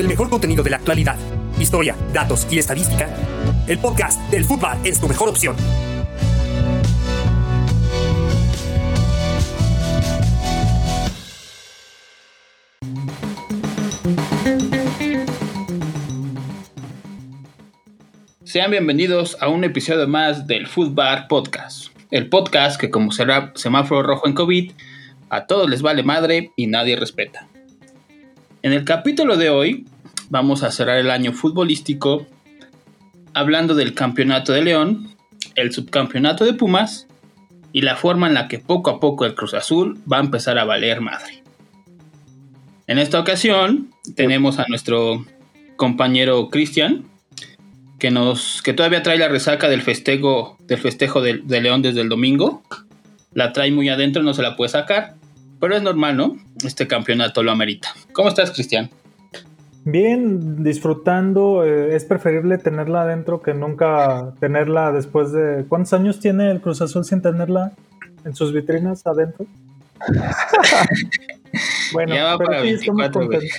el mejor contenido de la actualidad, historia, datos y estadística, el podcast del fútbol es tu mejor opción. Sean bienvenidos a un episodio más del Footbar Podcast. El podcast que como será semáforo rojo en COVID, a todos les vale madre y nadie respeta. En el capítulo de hoy vamos a cerrar el año futbolístico hablando del campeonato de León, el subcampeonato de Pumas y la forma en la que poco a poco el Cruz Azul va a empezar a valer madre. En esta ocasión tenemos a nuestro compañero Cristian, que nos que todavía trae la resaca del festejo del festejo de, León desde el domingo. La trae muy adentro, no se la puede sacar, pero es normal, ¿no? Este campeonato lo amerita. ¿Cómo estás, Cristian? Bien, disfrutando. Eh, es preferible tenerla adentro que nunca tenerla después de. ¿Cuántos años tiene el Cruz Azul sin tenerla en sus vitrinas adentro? bueno, pero sí, estamos contentos.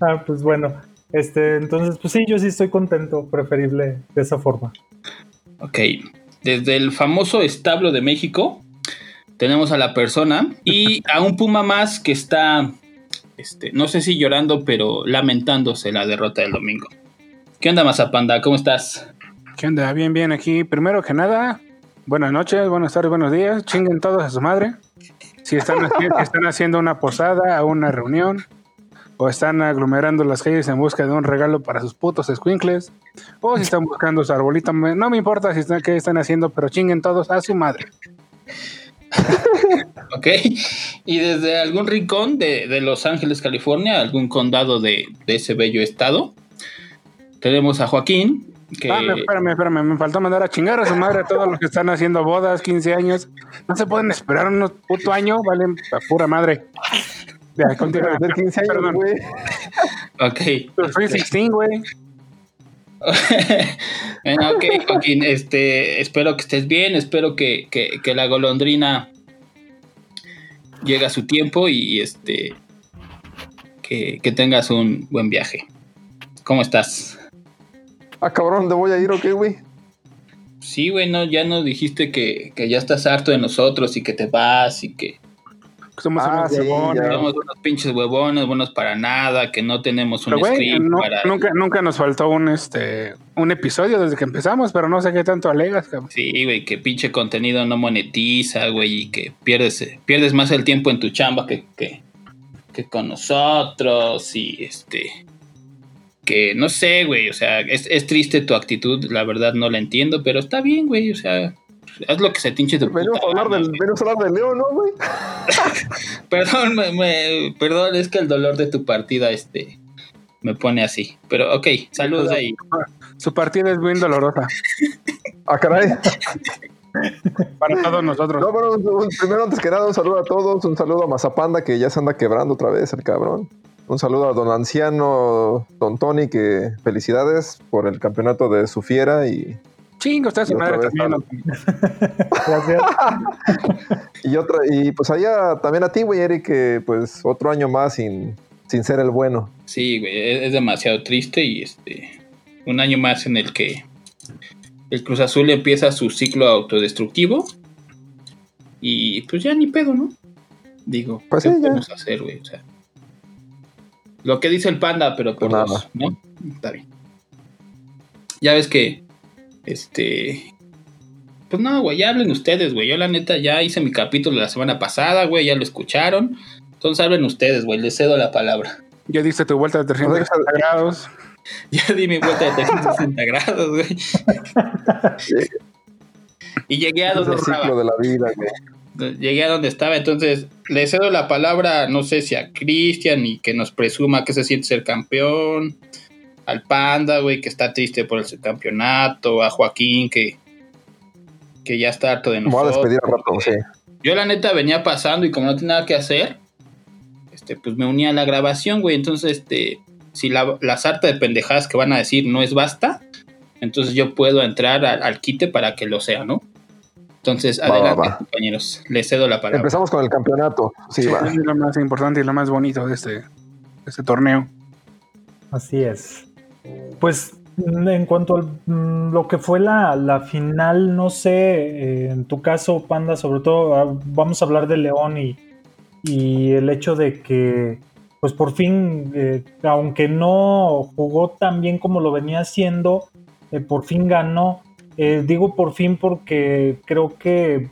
Ah, pues bueno. Este, entonces, pues sí, yo sí estoy contento, preferible de esa forma. Ok, desde el famoso establo de México tenemos a la persona y a un puma más que está, este, no sé si llorando, pero lamentándose la derrota del domingo. ¿Qué onda, Mazapanda? ¿Cómo estás? ¿Qué onda? Bien, bien, aquí. Primero que nada, buenas noches, buenas tardes, buenos días. Chinguen todos a su madre. Si están, están haciendo una posada, o una reunión, o están aglomerando las calles en busca de un regalo para sus putos squinkles, o si están buscando su arbolito, no me importa si están, qué están haciendo, pero chinguen todos a su madre. Ok, y desde algún rincón de, Los Ángeles, California, algún condado de, ese bello estado, tenemos a Joaquín. Que... Ah, espérame, espérame, me faltó mandar a chingar a su madre a todos los que están haciendo bodas, 15 años. No se pueden esperar unos puto año, valen a pura madre. Ya, continúa. 15 años, güey. Ok. Soy 16, güey. bueno, ok, Joaquín, este, espero que estés bien, espero que, que, la golondrina llegue a su tiempo y este que, que, tengas un buen viaje. ¿Cómo estás? Ah, cabrón, ¿dónde voy a ir o qué, güey? Sí, güey, no, ya nos dijiste que, que ya estás harto de nosotros y que te vas y que somos unos ah, huevones. Somos unos pinches huevones, buenos para nada, que no tenemos un script Nunca, nunca nos faltó un este un episodio desde que empezamos, pero no sé qué tanto alegas, cabrón. Sí, güey, que pinche contenido no monetiza, güey, y que pierdes, pierdes más el tiempo en tu chamba que, que, que con nosotros, y este que no sé, güey, o sea, es, es triste tu actitud, la verdad no la entiendo, pero está bien, güey, o sea, haz lo que se tinche tu Venimos a hablar del, venimos a hablar del León, ¿no, güey? perdón, me, perdón, es que el dolor de tu partida este me pone así. Pero ok, saludos ahí. Su partida es bien dolorosa. ah, caray. Para todos nosotros. No, bueno, primero, antes que nada, un saludo a todos. Un saludo a Mazapanda, que ya se anda quebrando otra vez el cabrón. Un saludo a don anciano, don Tony, que felicidades por el campeonato de su fiera y Chingo, está su madre también. Gracias. y otra, y pues allá también a ti, güey, Eric, que pues otro año más sin, sin ser el bueno. Sí, güey, es demasiado triste y este un año más en el que el Cruz Azul empieza su ciclo autodestructivo y pues ya ni pedo, ¿no? Digo, pues ¿qué podemos hacer, güey? O sea, lo que dice el panda, pero por pues dos, ¿no? Está bien. Ya ves que este. Pues no, güey, ya hablen ustedes, güey. Yo la neta ya hice mi capítulo la semana pasada, güey, ya lo escucharon. Entonces hablen ustedes, güey, les cedo la palabra. Ya diste tu vuelta de 360 grados. Ya di mi vuelta de 360 grados, güey. y llegué a donde estaba. de la vida, güey. Llegué a donde estaba, entonces le cedo la palabra, no sé si a Cristian y que nos presuma que se siente ser campeón al Panda, güey, que está triste por el campeonato, a Joaquín, que, que ya está harto de nosotros. Voy a despedir a rato, sí. Yo la neta venía pasando y como no tenía nada que hacer, este, pues me unía a la grabación, güey. Entonces, este, si la, sarta de pendejadas que van a decir no es basta, entonces yo puedo entrar al, quite para que lo sea, ¿no? Entonces, adelante, compañeros, les cedo la palabra. Empezamos con el campeonato. Sí, Es lo más importante y lo más bonito de este, de este torneo. Así es. Pues en cuanto a lo que fue la, la final, no sé, eh, en tu caso, Panda, sobre todo, ah, vamos a hablar de León y, y el hecho de que, pues por fin, eh, aunque no jugó tan bien como lo venía haciendo, eh, por fin ganó. digo por fin porque creo que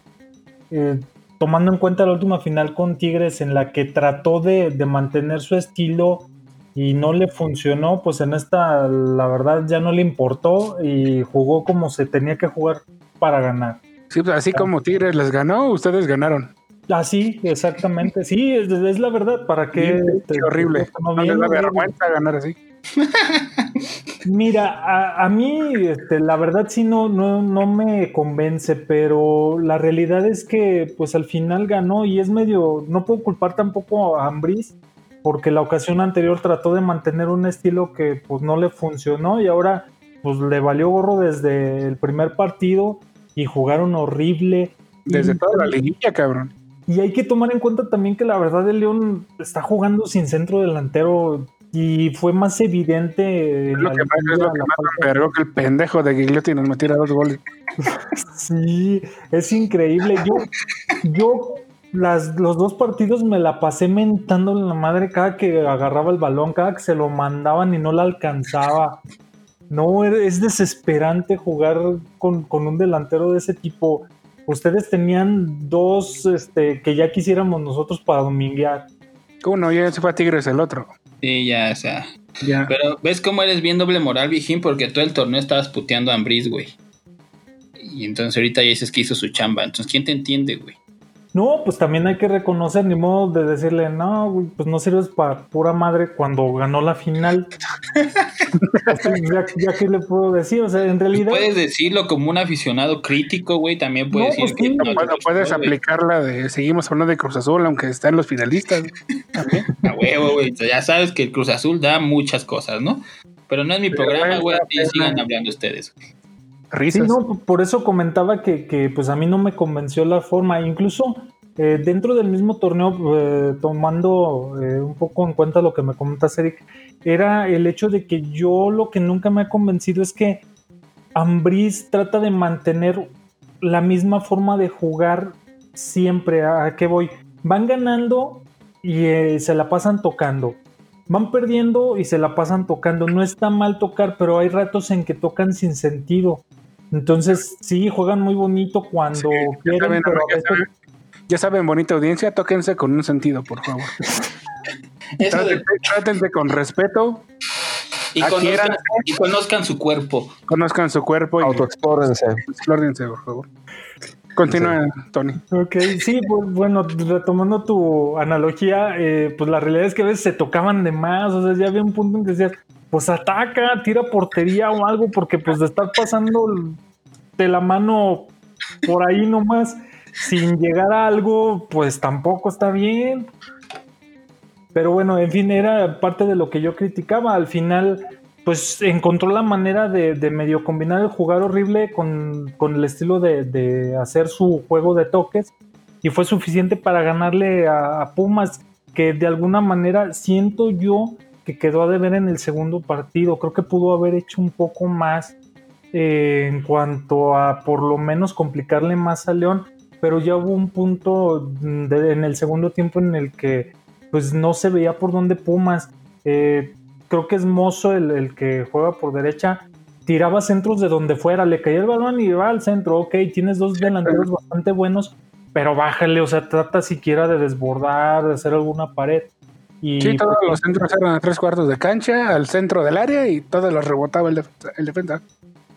tomando en cuenta la última final con Tigres en la que trató de, de mantener su estilo, y no le funcionó, pues en esta la verdad ya no le importó y jugó como se tenía que jugar para ganar. Sí, pues así como Tigres les ganó, ustedes ganaron. Así, ah, exactamente. Sí, es, la verdad. ¿Para qué? horrible. No, es la vergüenza ganar así. Mira, a, mí este, la verdad sí no, no, no me convence, pero la realidad es que pues al final ganó y es medio, no puedo culpar tampoco a Ambris porque la ocasión anterior trató de mantener un estilo que pues no le funcionó y ahora pues le valió gorro desde el primer partido y jugaron horrible. Desde toda la liguilla, cabrón. Y hay que tomar en cuenta también que la verdad el León está jugando sin centro delantero y fue más evidente. Es lo que más, es lo que más que el pendejo de Gigliotti nos metiera dos goles. sí, es increíble. Yo, yo las, los dos partidos me la pasé mentando en la madre cada que agarraba el balón, cada que se lo mandaban y no la alcanzaba. No, es desesperante jugar con, un delantero de ese tipo. Ustedes tenían dos este, que ya quisiéramos nosotros para dominguear. Uno, ya se fue a Tigres el otro. Sí, ya, o sea. Ya. Pero ves cómo eres bien doble moral, Vijín, porque todo el torneo estabas puteando a Ambris, güey. Y entonces ahorita ya dices que hizo su chamba. Entonces, ¿quién te entiende, güey? No, pues también hay que reconocer, ni modo de decirle, no, pues no sirves para pura madre cuando ganó la final. ya, que le puedo decir, o sea, en realidad. Puedes decirlo como un aficionado crítico, güey, también puedes decir pues que. bueno, puedes aplicarla de seguimos hablando de Cruz Azul, aunque están los finalistas. También. A huevo, güey. Ya sabes que el Cruz Azul da muchas cosas, ¿no? Pero no es mi programa, güey, así sigan hablando ustedes. Sí, no, por eso comentaba que, pues a mí no me convenció la forma. Incluso eh, dentro del mismo torneo, eh, tomando eh, un poco en cuenta lo que me comentas, Eric, era el hecho de que yo lo que nunca me ha convencido es que Ambris trata de mantener la misma forma de jugar siempre. ¿A qué voy? Van ganando y se la pasan tocando. Van perdiendo y se la pasan tocando. No está mal tocar, pero hay ratos en que tocan sin sentido. Entonces, sí, juegan muy bonito cuando quieren, ya, saben, bonita audiencia, tóquense con un sentido, por favor. Trátense, con respeto. Y conozcan, su cuerpo. Conozcan su cuerpo. Y Autoexplórense. Explórense, por favor. Continúa, Tony. Ok, sí, pues bueno, retomando tu analogía, eh, pues la realidad es que a veces se tocaban de más, o sea, ya había un punto en que decías, pues ataca, tira portería o algo, porque pues de estar pasando de la mano por ahí nomás sin llegar a algo, pues tampoco está bien. Pero bueno, en fin, era parte de lo que yo criticaba. Al final, pues encontró la manera de, medio combinar el jugar horrible con, el estilo de, hacer su juego de toques y fue suficiente para ganarle a Pumas, que de alguna manera siento yo que quedó a deber en el segundo partido. Creo que pudo haber hecho un poco más eh, en cuanto a por lo menos complicarle más a León, pero ya hubo un punto en el segundo tiempo en el que pues no se veía por dónde Pumas. Eh, creo que es Mozo el, el, que juega por derecha. Tiraba centros de donde fuera, le caía el balón y va al centro. Ok, tienes dos delanteros bastante buenos, pero bájale, o sea, trata siquiera de desbordar, de hacer alguna pared. Y sí, todos los centros eran a tres cuartos de cancha, al centro del área y todos los rebotaba el, defensa.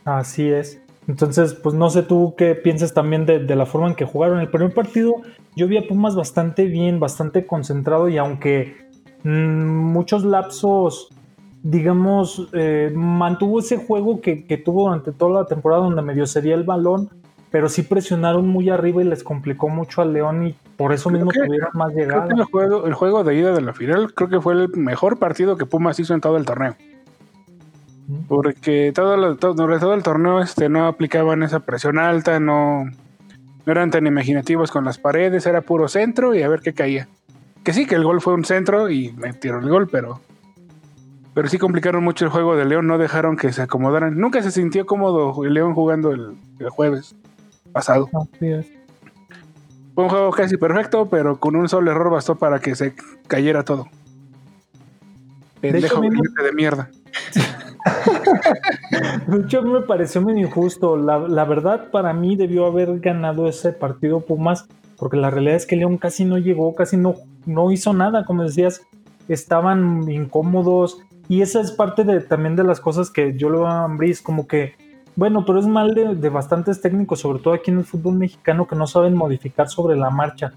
Así es. Entonces, pues no sé tú qué piensas también de, la forma en que jugaron. El primer partido yo vi a Pumas bastante bien, bastante concentrado y aunque mm, muchos lapsos, digamos, eh, mantuvo ese juego que, que, tuvo durante toda la temporada donde medio sería el balón, pero sí presionaron muy arriba y les complicó mucho al León y por eso mismo tuvieron más llegada. el, juego, el juego de ida de la final creo que fue el mejor partido que Pumas hizo en todo el torneo. Porque todo, todo, durante todo el torneo este, no aplicaban esa presión alta, no, no eran tan imaginativos con las paredes, era puro centro y a ver qué caía. Que sí, que el gol fue un centro y metieron el gol, pero Pero sí complicaron mucho el juego de León, no dejaron que se acomodaran. Nunca se sintió cómodo el León jugando el, el jueves pasado. Así es. Fue un juego casi perfecto, pero con un solo error bastó para que se cayera todo. Pendejo cliente de mierda. De hecho, a mí me pareció medio injusto. La, la verdad, para mí debió haber ganado ese partido Pumas, porque la realidad es que León casi no llegó, casi no, no hizo nada. Como decías, estaban incómodos. Y esa es parte de, también de las cosas que yo lo veo a Ambriz, como que, bueno, pero es mal de, de bastantes técnicos, sobre todo aquí en el fútbol mexicano, que no saben modificar sobre la marcha.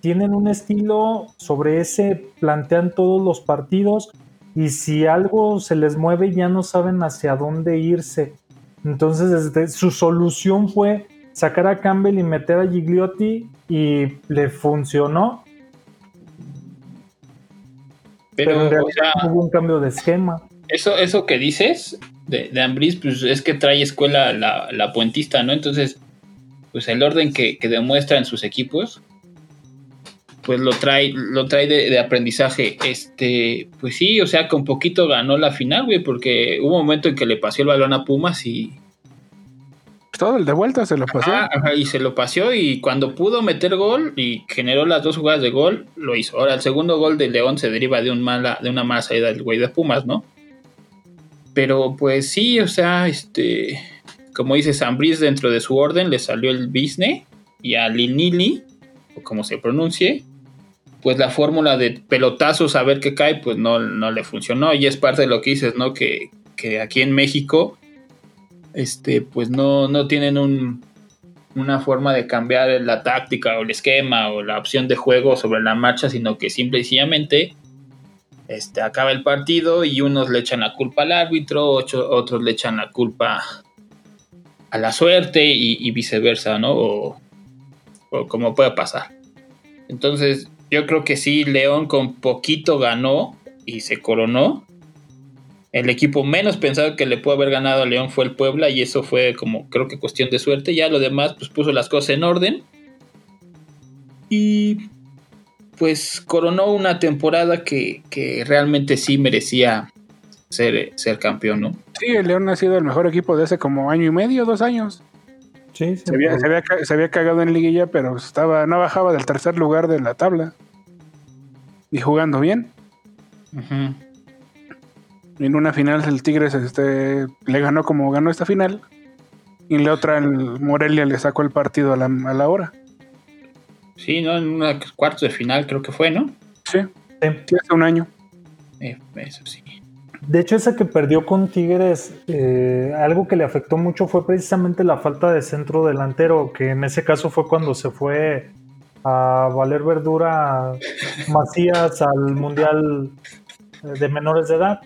Tienen un estilo, sobre ese plantean todos los partidos y si algo se les mueve ya no saben hacia dónde irse. Entonces desde- su solución fue sacar a Campbell y meter a Gigliotti y le funcionó, pero, Pero, en o realidad sea, hubo un cambio de esquema. eso, eso que dices de, de Ambriz, pues es que trae escuela la, la puentista, ¿no? Entonces, pues el orden que, que demuestra en sus equipos, pues lo trae, lo trae de, de aprendizaje. Este, pues sí, o sea, con poquito ganó la final, güey, porque hubo un momento en que le pasó el balón a Pumas y, Todo el de vuelta se lo pasó. Ajá, ajá, y se lo paseó y cuando pudo meter gol y generó las dos jugadas de gol, lo hizo. Ahora, el segundo gol de León se deriva de, un mala, de una mala salida del güey de Pumas, ¿no? Pero pues sí, o sea, este, como dice Zambriz, dentro de su orden le salió el Bisne y a Linili, o como se pronuncie, pues la fórmula de pelotazos a ver qué cae, pues no, no le funcionó. Y es parte de lo que dices, ¿no? Que, que aquí en México, este, pues no, no tienen un, una forma de cambiar la táctica o el esquema o la opción de juego sobre la marcha, sino que simple y sencillamente este, acaba el partido y unos le echan la culpa al árbitro, otros le echan la culpa a la suerte y, y viceversa, ¿no? O, o como pueda pasar. Entonces, yo creo que sí, León con poquito ganó y se coronó. El equipo menos pensado que le pudo haber ganado a León fue el Puebla y eso fue como creo que cuestión de suerte. Ya lo demás pues puso las cosas en orden. Y pues coronó una temporada que, que realmente sí merecía ser, ser campeón, ¿no? Sí, el León ha sido el mejor equipo de hace como año y medio, dos años. Sí, sí. Se había, se había se había cagado en liguilla, pero estaba, no bajaba del tercer lugar de la tabla. Y jugando bien. En una final el Tigres este, le ganó como ganó esta final. Y en la otra el Morelia le sacó el partido a la, a la hora. Sí, ¿no? En una cuarto de final creo que fue, ¿no? Sí, Sí. sí, hace un año. Eh, eso sí. De hecho, esa que perdió con Tigres, eh, algo que le afectó mucho fue precisamente la falta de centro delantero, que en ese caso fue cuando se fue a valer verdura Macías al Mundial eh, de menores de edad.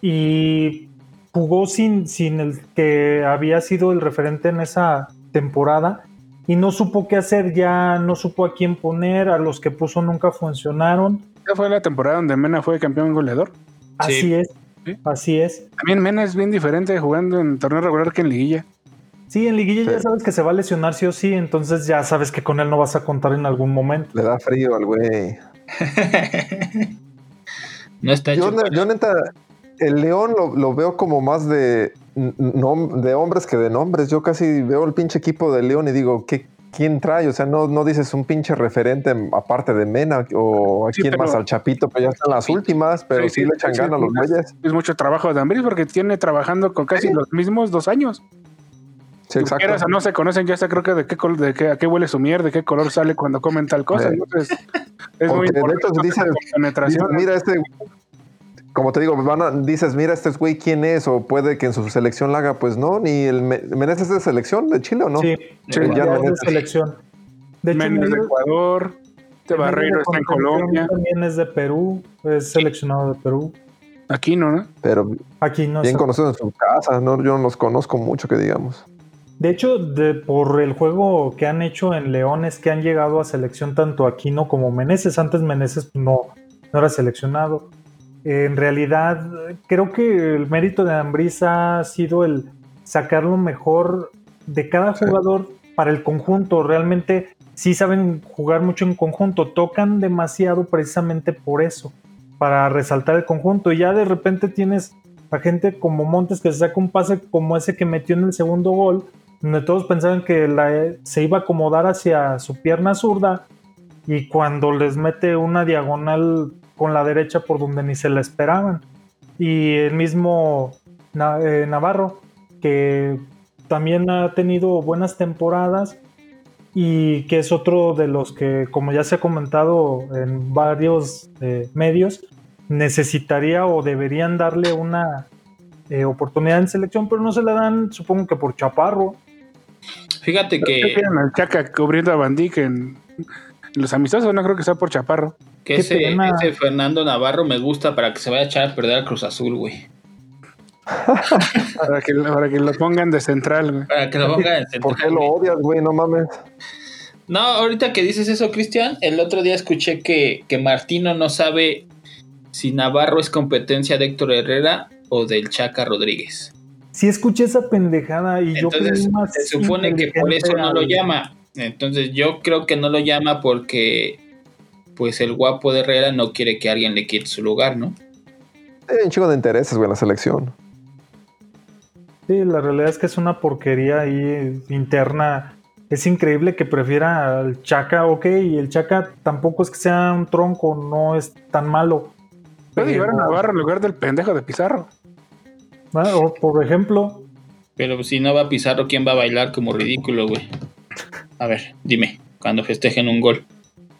Y jugó sin, sin el que había sido el referente en esa temporada y no supo qué hacer, ya no supo a quién poner, a los que puso nunca funcionaron. Esa fue la temporada donde Mena fue campeón goleador. Así Sí. es, Sí. así es. También Mena es bien diferente jugando en torneo regular que en liguilla. Sí, en liguilla ya sabes que se va a lesionar sí o sí, entonces ya sabes que con él no vas a contar en algún momento. Le da frío al güey. no está Yo, hecho. yo neta, el León lo, lo veo como más de, hombres que de nombres. Yo casi veo el pinche equipo de León y digo, ¿qué, ¿quién trae? O sea, no, no dices un pinche referente aparte de Mena o a Sí, quién más al Chapito, pero ya están las últimas, pero Sí, sí, sí, le echan ganas a los güeyes. Es mucho trabajo de Ambris porque tiene trabajando con casi los mismos dos años. Sí, quieras exacto. o no se conocen, ya sé creo que de qué, de qué, a qué huele su mierda, de qué color sale cuando comen tal cosa. Sí. Entonces, es muy importante mira este, como te digo, van a- dices, mira este güey quién es, o puede que en su selección la haga, pues no, ni el Me- Menezes es de selección de Chile o no. Sí, Sí, ya ya es de selección. De hecho, Méndez de Ecuador, de Emilio Barreiro está en Colombia. También es de Perú, es seleccionado de Perú. Aquí no, ¿no? Pero Aquí no bien está. conocidos en su casa, no, yo no los conozco mucho que digamos. De hecho, de, por el juego que han hecho en León es que han llegado a selección tanto Aquino como Meneses. Antes Meneses no, no era seleccionado. En realidad, creo que el mérito de Ambriz ha sido el sacar lo mejor de cada Sí. jugador para el conjunto. Realmente sí saben jugar mucho en conjunto. Tocan demasiado precisamente por eso. para resaltar el conjunto. Y ya de repente tienes a gente como Montes que se saca un pase como ese que metió en el segundo gol, donde todos pensaban que la, se iba a acomodar hacia su pierna zurda y cuando les mete una diagonal con la derecha por donde ni se la esperaban. Y el mismo eh, Navarro, que también ha tenido buenas temporadas y que es otro de los que, como ya se ha comentado en varios eh, medios, necesitaría o deberían darle una eh, oportunidad en selección, pero no se la dan, supongo que por Chaparro. Fíjate que. al Chaca cubriendo a Bandic en, los amistosos, no creo que sea por Chaparro. Que ese, ese, Fernando Navarro me gusta para que se vaya a echar a perder al Cruz Azul, güey. para, que, lo pongan de central, güey. Para que lo pongan de central. ¿Por qué lo odias, güey? No mames. No, ahorita que dices eso, Cristian, el otro día escuché que, que Martino no sabe si Navarro es competencia de Héctor Herrera o del Chaca Rodríguez. Sí escuché esa pendejada y yo creo más se supone que por eso no lo llama. Entonces yo creo que no lo llama porque pues el guapo de Herrera no quiere que alguien le quite su lugar, ¿no? Hay un chico de intereses, güey, en la selección. Sí, la realidad es que es una porquería ahí interna. Es increíble que prefiera al Chaca, ok, y el Chaca tampoco es que sea un tronco, no es tan malo. Puede llevar a Navarro en lugar del pendejo de Pizarro. o por ejemplo. Pero si no va Pizarro, ¿quién va a bailar como ridículo, güey? A ver, dime, cuando festejen un gol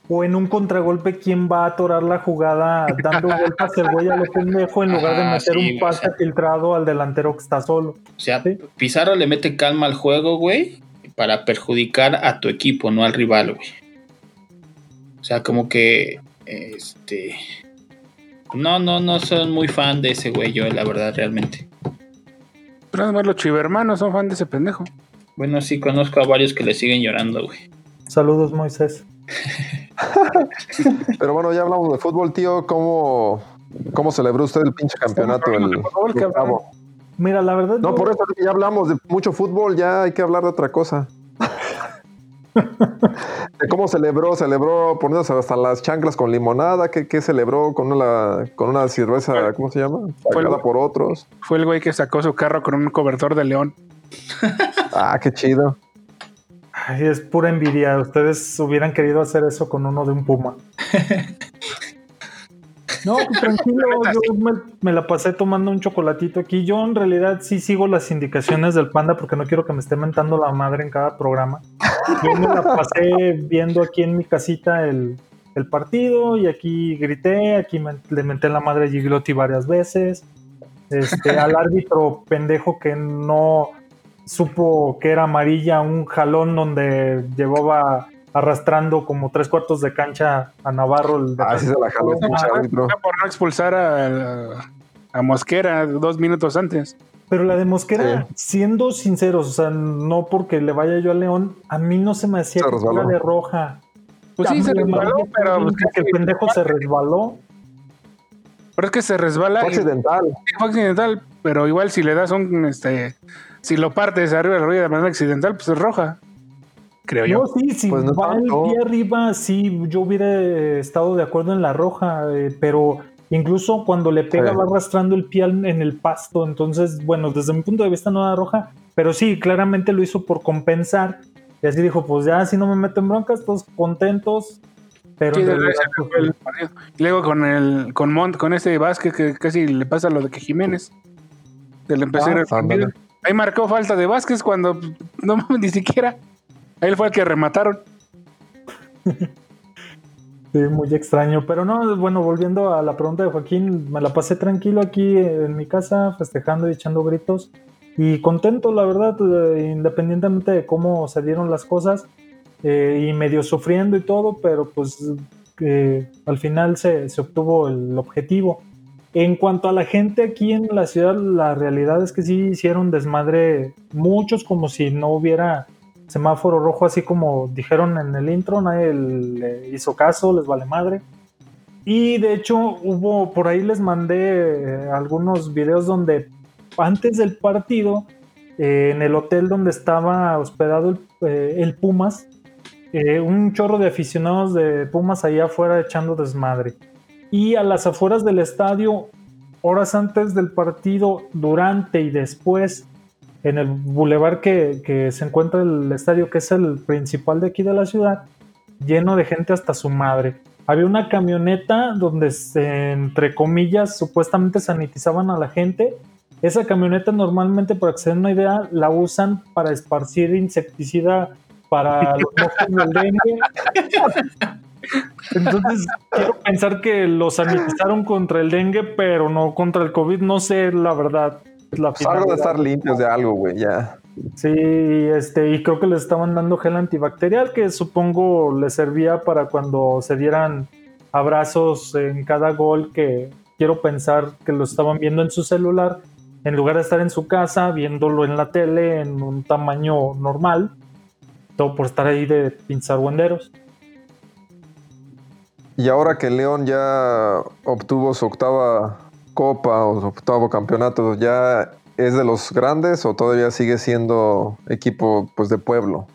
o en un contragolpe, ¿quién va a atorar la jugada dando vueltas el güey a lo pendejo en lugar de ah, meter un pase filtrado al delantero que está solo? O sea, Pizarro le mete calma al juego, güey, para perjudicar a tu equipo, no al rival, güey. O sea, como que, este... No, no, no soy muy fan de ese güey, yo, la verdad, realmente. Pero además los chivermanos son fan de ese pendejo. Bueno, sí, conozco a varios que le siguen llorando, güey. Saludos, Moisés. Pero bueno, ya hablamos de fútbol, tío. ¿Cómo, cómo celebró usted el pinche campeonato? El, Mira, la verdad. No, por eso ya hablamos de mucho fútbol, ya hay que hablar de otra cosa. de cómo celebró, celebró poniéndose hasta las chanclas con limonada, ¿qué, qué celebró con una, con una cerveza, ¿cómo se llama? Pagada por otros. Fue el güey que sacó su carro con un cobertor de león. ah, qué chido. Ay, es pura envidia. Ustedes hubieran querido hacer eso con uno de un puma. No, tranquilo, yo me, la pasé tomando un chocolatito aquí. Yo en realidad sí sigo las indicaciones del panda porque no quiero que me esté mentando la madre en cada programa. Yo me la pasé viendo aquí en mi casita el, partido y aquí grité, aquí le menté la madre a Giglotti varias veces. Este, al árbitro pendejo que no supo que era amarilla un jalón donde llevaba arrastrando como tres cuartos de cancha a Navarro. El ah, sí se la jaló por no expulsar a, Mosquera dos minutos antes. Pero la de Mosquera, siendo sinceros, o sea, no porque le vaya yo a León, a mí no se me hacía que era de roja. Pues sí, se resbaló, pero que el pendejo se resbaló. Pero es que se resbala. Fue accidental. fue accidental, pero igual si le das un este si lo partes arriba de la rodilla de manera accidental, pues es roja. Creo yo. No, sí, si pues va el pie arriba, sí, yo hubiera estado de acuerdo en la roja, eh, pero incluso cuando le pega va arrastrando el pie en el pasto. Entonces, bueno, desde mi punto de vista no era roja, pero sí, claramente lo hizo por compensar. Y así dijo, pues ya, si no me meto en broncas, todos contentos. Pero pues, luego con el con Mont, con ese Vázquez que casi le pasa lo de que Jiménez. Del empezar ah, el Ahí marcó falta de Vázquez cuando no ni siquiera. Él fue el que remataron. Sí, muy extraño. Pero no, bueno, volviendo a la pregunta de Joaquín, me la pasé tranquilo aquí en mi casa, festejando y echando gritos. Y contento, la verdad, eh, independientemente de cómo se dieron las cosas. Eh, y medio sufriendo y todo, pero pues eh, al final se obtuvo el objetivo. En cuanto a la gente aquí en la ciudad, la realidad es que sí hicieron desmadre muchos como si no hubiera semáforo rojo, así como dijeron en el intro, nadie le hizo caso, les vale madre. Y de hecho hubo, por ahí les mandé eh, algunos videos donde antes del partido, eh, en el hotel donde estaba hospedado el, eh, Pumas, un chorro de aficionados de Pumas allá afuera echando desmadre. Y a las afueras del estadio, horas antes del partido, durante y después, en el bulevar que, que se encuentra el estadio, que es el principal de aquí de la ciudad, lleno de gente hasta su madre. Había una camioneta donde, entre comillas, supuestamente sanitizaban a la gente. Esa camioneta normalmente, para que se den una idea, la usan para esparcir insecticida para los mosquitos del dengue. Entonces, quiero pensar que lo sanitizaron contra el dengue, pero no contra el COVID. No sé, la verdad. La Pues algo de estar limpios de algo, güey, ya. Sí, este, y creo que les estaban dando gel antibacterial que supongo les servía para cuando se dieran abrazos en cada gol que quiero pensar que lo estaban viendo en su celular en lugar de estar en su casa viéndolo en la tele en un tamaño normal, todo por estar ahí de pinzarguenderos. Y ahora que León ya obtuvo su octava copa o su octavo campeonato, ¿ya es de los grandes o todavía sigue siendo equipo pues de pueblo?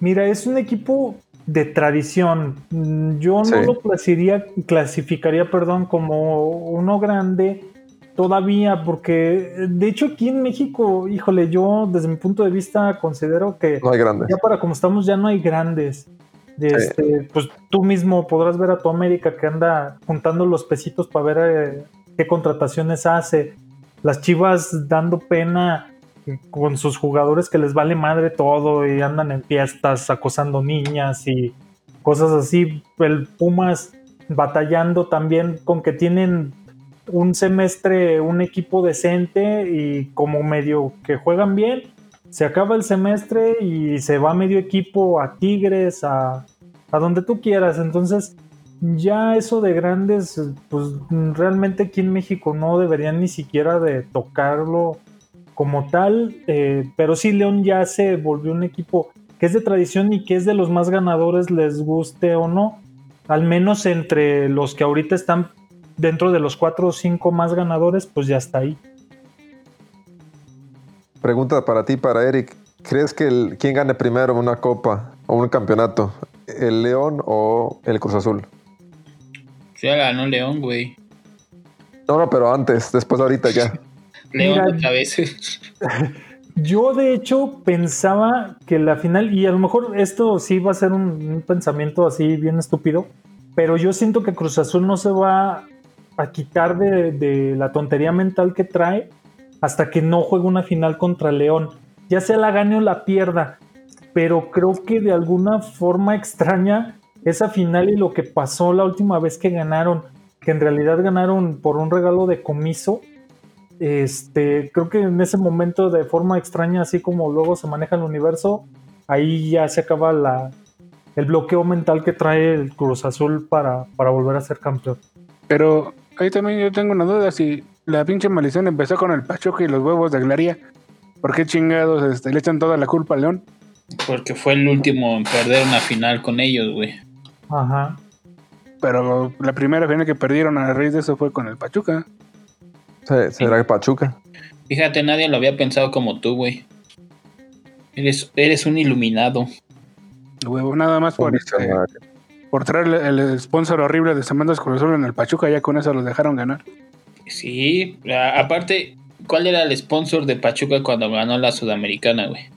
Mira, es un equipo de tradición. Yo no lo clasificaría, clasificaría, perdón, como uno grande todavía, porque de hecho aquí en México, híjole, yo desde mi punto de vista considero que No hay grandes. ya para como estamos ya no hay grandes. Este, pues tú mismo podrás ver a tu América que anda juntando los pesitos para ver eh, qué contrataciones hace. Las Chivas dando pena con sus jugadores que les vale madre todo y andan en fiestas acosando niñas y cosas así. El Pumas batallando también con que tienen un semestre, un equipo decente y como medio que juegan bien, se acaba el semestre y se va medio equipo a Tigres, a, a donde tú quieras. Entonces, ya eso de grandes, pues realmente aquí en México no deberían ni siquiera de tocarlo como tal, eh, pero sí León ya se volvió un equipo que es de tradición y que es de los más ganadores, les guste o no, al menos entre los que ahorita están dentro de los cuatro o cinco más ganadores, pues ya está ahí. Pregunta para ti, para Eric. ¿Crees que el, quién gane primero una copa o un campeonato? ¿El León o el Cruz Azul? Ya ganó León, güey. No, no, pero antes, después de ahorita ya. León Mira, otra vez. Yo de hecho pensaba que la final, y a lo mejor esto sí va a ser un, un pensamiento así bien estúpido, pero yo siento que Cruz Azul no se va a quitar de, de la tontería mental que trae hasta que no juegue una final contra León. Ya sea la gane o la pierda, pero creo que de alguna forma extraña esa final y lo que pasó la última vez que ganaron, que en realidad ganaron por un regalo de comiso, este, creo que en ese momento de forma extraña, así como luego se maneja el universo, ahí ya se acaba la, el bloqueo mental que trae el Cruz Azul para, para volver a ser campeón. Pero ahí también yo tengo una duda. Si la pinche maldición empezó con el Pachuca y los huevos de Glaría, ¿por qué chingados este, le echan toda la culpa a León? Porque fue el último en perder una final con ellos, güey. Ajá. Pero la primera final que perdieron a raíz de eso fue con el Pachuca. Sí, ¿Será que Pachuca? Fíjate, nadie lo había pensado como tú, güey. Eres, eres un iluminado. Huevo, nada más por, este, por traer el, el sponsor horrible de Semandas Cruz Azul en el Pachuca, ya con eso los dejaron ganar. Sí, a- aparte, ¿cuál era el sponsor de Pachuca cuando ganó la Sudamericana, güey?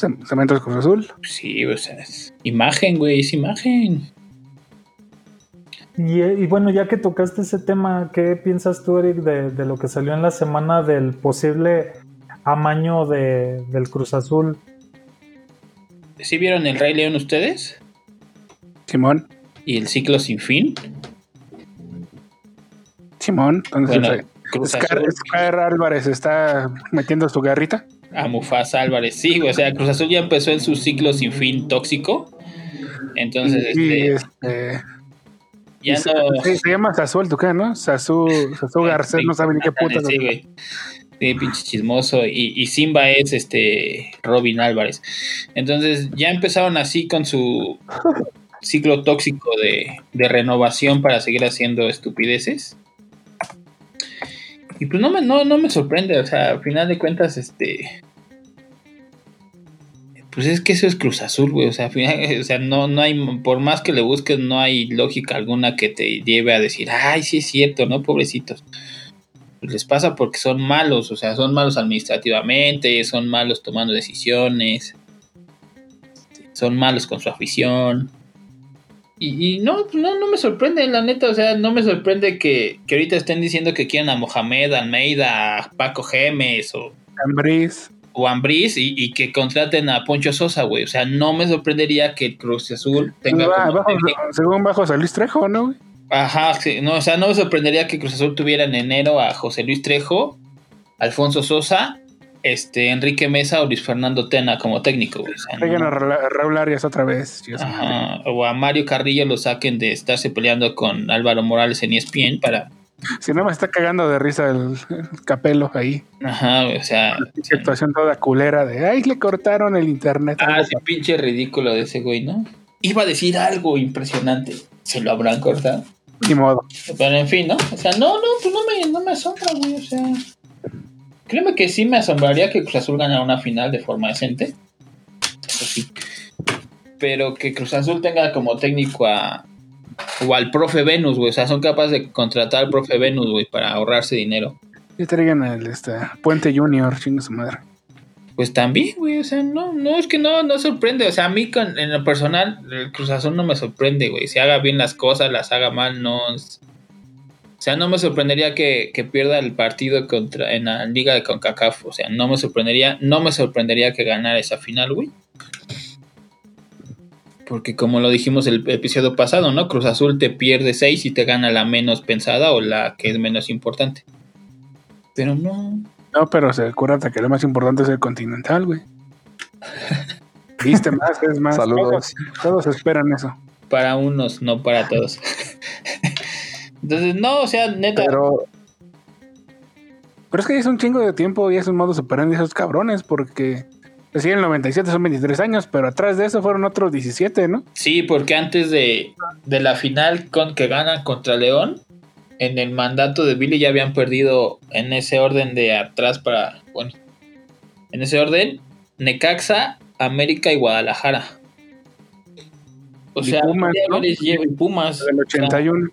Sem- Cementos Cruz Azul. Sí, o sea, es imagen, güey, es imagen. Y, y bueno, ya que tocaste ese tema, ¿qué piensas tú, Eric, de, de lo que salió en la semana del posible amaño de, del Cruz Azul? ¿Sí vieron el Rey León ustedes? Simón. ¿Y el ciclo sin fin? Simón. Entonces, Bueno, eh, Cruz Scar, Azul Scar Álvarez está metiendo su garrita. A Mufasa Álvarez. Sí, o sea, Cruz Azul ya empezó en su ciclo sin fin tóxico. Entonces, y, este, este, ya no. se- se llama Sazú el Tucán, ¿no? Sazú, Sazú Garcés, no sabe ni qué puta. Sí, güey. Sí, pinche chismoso. Y, y Simba es este Robin Álvarez. Entonces ya empezaron así con su ciclo tóxico de, de renovación para seguir haciendo estupideces. Y pues no me, no, no me sorprende, o sea, al final de cuentas, este. Pues es que eso es Cruz Azul, güey. O sea, o sea, no, no hay, por más que le busques, no hay lógica alguna que te lleve a decir, ay, sí es cierto, ¿no? Pobrecitos. Pues les pasa porque son malos, o sea, son malos administrativamente, son malos tomando decisiones, son malos con su afición. Y, no, no, no me sorprende, la neta, o sea, no me sorprende que, que ahorita estén diciendo que quieren a Mohamed, Almeida, a Paco Gemes o... Ambriz o Ambris y, que contraten a Poncho Sosa, güey. O sea, no me sorprendería que el Cruz Azul tenga. según bajo José Luis Trejo, ¿no, güey? Ajá, sí, no, o sea, no me sorprendería que Cruz Azul tuviera en enero a José Luis Trejo, Alfonso Sosa, este, Enrique Mesa o Luis Fernando Tena como técnico, güey. O a Raúl Arias otra vez. Ajá, o a Mario Carrillo lo saquen de estarse peleando con Álvaro Morales en ESPN para si no me está cagando de risa el, capelo ahí. Ajá, o sea. situación toda culera de ay, le cortaron el internet. Ah, ese pinche ridículo de ese güey, ¿no? Iba a decir algo impresionante. ¿Se lo habrán cortado? Ni modo. Pero en fin, ¿no? O sea, no, no, pues no me, no me asombra, güey. O sea. Créeme que sí me asombraría que Cruz Azul ganara una final de forma decente. Eso sí. Pero que Cruz Azul tenga como técnico a, o al profe Venus, güey. O sea, son capaces de contratar al profe Venus, güey, para ahorrarse dinero. Y traigan el este, Puente Junior, chinga su madre. Pues también, güey, o sea, no, no, es que no, no sorprende. O sea, a mí con, en lo personal, el Cruz Azul no me sorprende, güey. Si haga bien las cosas, las haga mal, no. Sea, no me sorprendería que, que pierda el partido contra en la liga de CONCACAF. O sea, no me sorprendería, no me sorprendería que ganara esa final, güey. Porque como lo dijimos el episodio pasado, ¿no? Cruz Azul te pierde 6 y te gana la menos pensada o la que es menos importante. Pero no. No, pero se acuérdate que lo más importante es el Continental, güey. Viste más, es más. Saludos. Todos, esperan eso. Para unos, no para todos. Entonces, no, o sea, neta. Pero. Pero es que es un chingo de tiempo y es un modo superando esos cabrones, porque Sí, en el 97 son 23 años, pero atrás de eso fueron otros 17, ¿no? Sí, porque antes de, la final con, que ganan contra León, en el mandato de Billy ya habían perdido en ese orden de atrás para, bueno, en ese orden, Necaxa, América y Guadalajara. O sea, Pumas, lleva Pumas. El 81.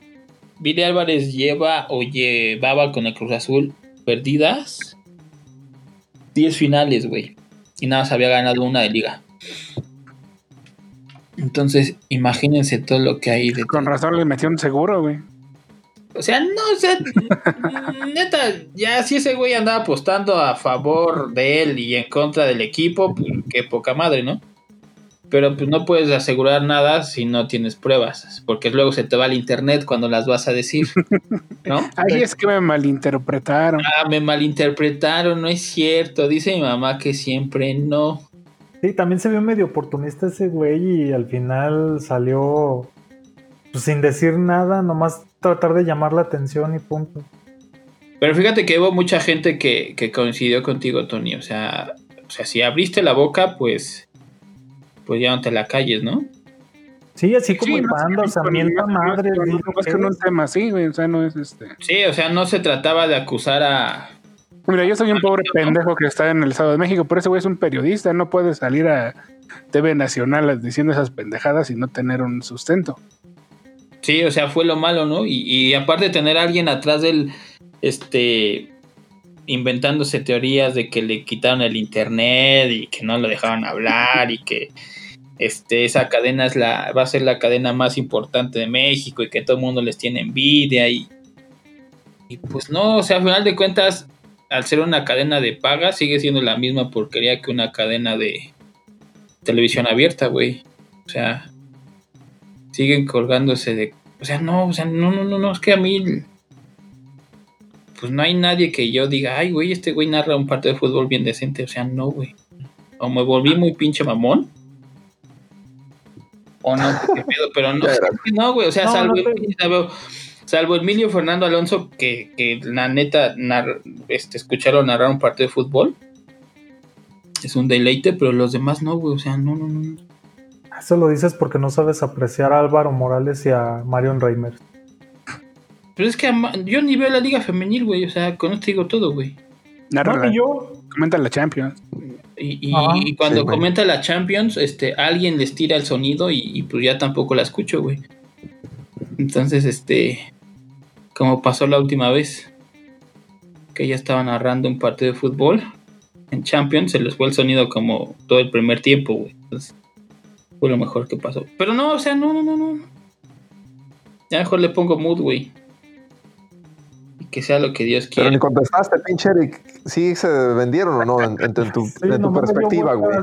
Billy Álvarez lleva o llevaba con el Cruz Azul perdidas 10 finales, güey y nada más había ganado una de liga. Entonces, imagínense todo lo que hay de. Con razón le metió un seguro, güey. O sea, no, o sea, neta, ya si ese güey andaba apostando a favor de él y en contra del equipo, pues qué poca madre, ¿no? Pero pues no puedes asegurar nada si no tienes pruebas, porque luego se te va al internet cuando las vas a decir, ¿no? Ay, es que me malinterpretaron. Ah, me malinterpretaron, no es cierto. Dice mi mamá que siempre no. Sí, también se vio medio oportunista ese güey y al final salió pues, sin decir nada, nomás tratar de llamar la atención y punto. Pero fíjate que hubo mucha gente que, que coincidió contigo, Tony. O sea, o sea, si abriste la boca, pues pues ya no te la calles, ¿no? Sí, así como el panda, o sea, mienta madre. No, es que no es tema así, güey, o sea, no es este. Sí, o sea, no se trataba de acusar a. Mira, yo soy un pobre pendejo que está en el Estado de México, pero ese güey es un periodista, no puede salir a TV Nacional diciendo esas pendejadas y no tener un sustento. Sí, o sea, fue lo malo, ¿no? Y, y aparte de tener a alguien atrás del, este, inventándose teorías de que le quitaron el internet y que no lo dejaban hablar y que este, esa cadena es la, va a ser la cadena más importante de México y que todo el mundo les tiene envidia y, y pues no, o sea, al final de cuentas, al ser una cadena de paga, sigue siendo la misma porquería que una cadena de televisión abierta, güey. O sea, siguen colgándose de... O sea, no, o sea, no, no, no, no, es que a mí pues no hay nadie que yo diga, ay, güey, este güey narra un partido de fútbol bien decente. O sea, no, güey. O me volví muy pinche mamón. O no, pero no, no, güey. O sea, salvo, salvo, Emilio Fernando Alonso, que, que la neta este, escucharon narrar un partido de fútbol. Es un deleite, pero los demás no, güey. O sea, no, no, no. Eso lo dices porque no sabes apreciar a Álvaro Morales y a Marion Reimers. Pero es que yo ni veo la liga femenil, güey. O sea, con esto digo todo, güey. No, yo, Comenta la Champions. Y, y- Ajá. y cuando Sí, comenta la Champions, este, alguien les tira el sonido y, y pues ya tampoco la escucho, güey. Entonces, este, como pasó la última vez, que ya estaba narrando un partido de fútbol en Champions, se les fue el sonido como todo el primer tiempo, güey. Entonces, fue lo mejor que pasó. Pero no, o sea, no, no, no, no. Ya mejor le pongo mood, güey. Que sea lo que Dios Pero quiera. ni contestaste, pinche Eric. ¿Sí se vendieron o no? En, en tu, en tu- Sí, en tu nomás le dio perspectiva, güey.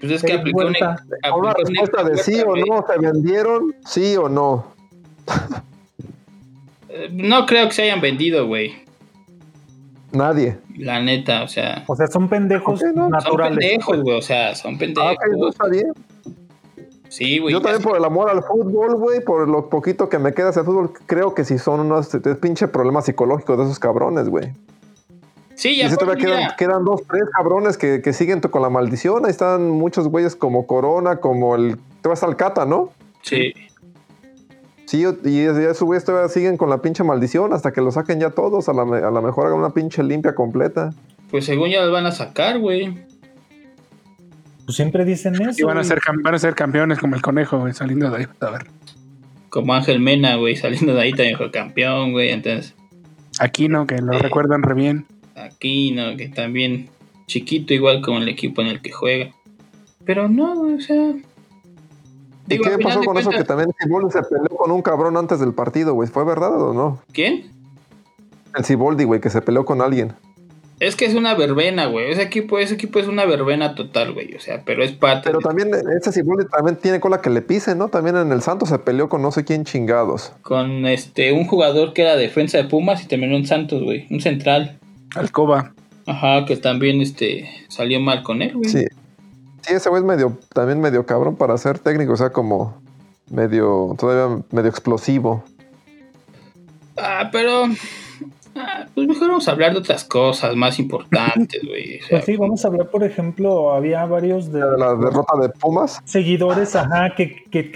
Pues es que aplicó una, Una respuesta de sí o no, ¿se vendieron? ¿Sí o no? Eh, No creo que se hayan vendido, güey. Nadie. La neta, o sea. O sea, son pendejos Ok, no, son Son naturales. pendejos, güey. O sea, son Ah, pendejos. ok, no está bien. Sí, güey. Yo también por el amor al fútbol, güey, por lo poquito que me queda ese fútbol, creo que sí son unos pinche problemas psicológicos de esos cabrones, güey. Sí, Y ya si fue, todavía quedan, quedan dos, tres cabrones que, que siguen con la maldición. Ahí están muchos güeyes como Corona, como el... Te vas al Cata, ¿no? Sí. Sí, y es- y esos güeyes todavía siguen con la pinche maldición hasta que lo saquen ya todos. A la, a la mejor hagan una pinche limpia completa. Pues según ya los van a sacar, güey. Pues siempre dicen eso. Y van a ser, cam- van a ser campeones como el conejo, güey, saliendo de ahí. A ver. Como Ángel Mena, güey. Saliendo de ahí también fue campeón, güey. Entonces, Aquí no, que lo Sí. recuerdan re bien. aquí, ¿no? Que también chiquito, igual como el equipo en el que juega. Pero no, güey, o sea. ¿Y digo, qué pasó con eso que también Ciboldi se peleó con un cabrón antes del partido, güey? ¿Fue verdad o no? ¿Quién? El Ciboldi, güey, que se peleó con alguien. Es que es una verbena, güey. Ese equipo, ese equipo es una verbena total, güey. O sea, pero es parte. Pero de- también ese Ciboldi también tiene cola que le pise, ¿no? También en el Santos se peleó con no sé quién chingados. con este un jugador que era defensa de Pumas y terminó en Santos, güey. Un central. Alcoba. Ajá, que también este salió mal con él, güey. Sí. Sí, ese güey es medio, también medio cabrón para ser técnico, o sea, como medio, todavía medio explosivo. Ah, pero ah, pues mejor vamos a hablar de otras cosas más importantes, güey. O sea, Pues sí, vamos a hablar, por ejemplo, había varios de De la derrota de Pumas. seguidores, ajá, que, que,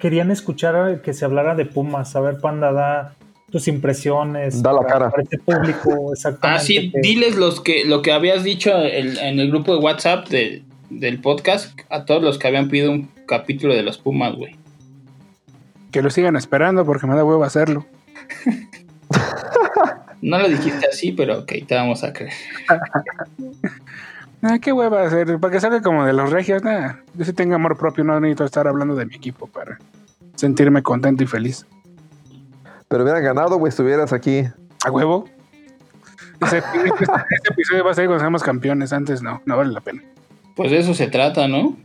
querían escuchar que se hablara de Pumas. A ver, Panda, da tus impresiones. Da la para- cara. Para este público, exactamente. ah, sí, que- diles los que, lo que habías dicho en el grupo de WhatsApp de- del podcast a todos los que habían pedido un capítulo de los Pumas, güey. Que lo sigan esperando porque me da huevo hacerlo. No lo dijiste así, pero ok, te vamos a creer. Ah, qué hueva hacer. Para que salga como de los regios, nada. Yo sí tengo amor propio, no necesito estar hablando de mi equipo para sentirme contento y feliz. Pero hubieran ganado, güey, estuvieras aquí. ¿A huevo? Ese, ese episodio va a ser cuando seamos campeones. Antes no, no vale la pena. Pues de eso se trata, ¿no?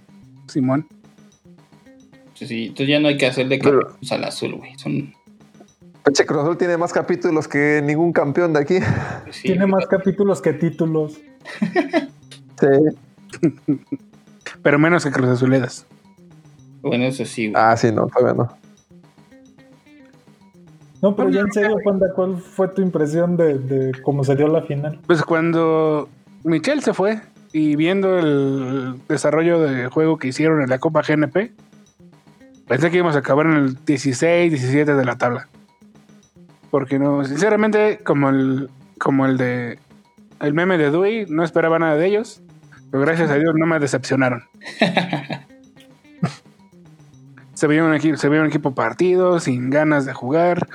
Simón. Sí, entonces ya no hay que hacerle Pero- capítulos al azul, güey. Son, Pinche Cruz Azul tiene más capítulos que ningún campeón de aquí. sí, Tiene más capítulos que títulos. Sí. Pero menos que Cruz Azuledas. Bueno, eso sí, güey. Ah, sí, no, todavía no. No, pero ya en serio, Panda, ¿cuál fue tu impresión de, de cómo se dio la final? Pues cuando Michel se fue y viendo el desarrollo de juego que hicieron en la Copa GNP, pensé que íbamos a acabar en el 16, 17 de la tabla. Porque no, sinceramente, como el, como el de el meme de Dewey, no esperaba nada de ellos. Pero gracias a Dios no me decepcionaron. se veía un equipo, se veía un equipo partido, sin ganas de jugar.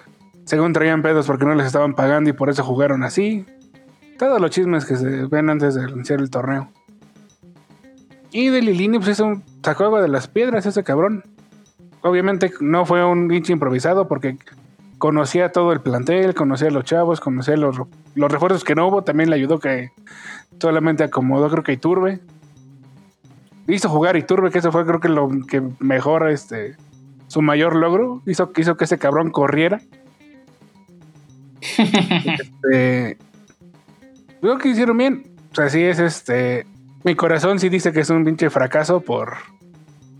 Según traían pedos porque no les estaban pagando y por eso jugaron así. Todos los chismes que se ven antes de iniciar el torneo. Y de Lilini, pues hizo un, sacó agua de las piedras ese cabrón. Obviamente no fue un hinche improvisado porque conocía todo el plantel, conocía a los chavos, conocía los, los refuerzos que no hubo. También le ayudó que solamente acomodó, creo que Iturbe. Hizo jugar Iturbe, que eso fue creo que lo que mejor, este, su mayor logro. Hizo, hizo que ese cabrón corriera. Este, creo que hicieron bien. O sea, sí es este. Mi corazón sí dice que es un pinche fracaso por.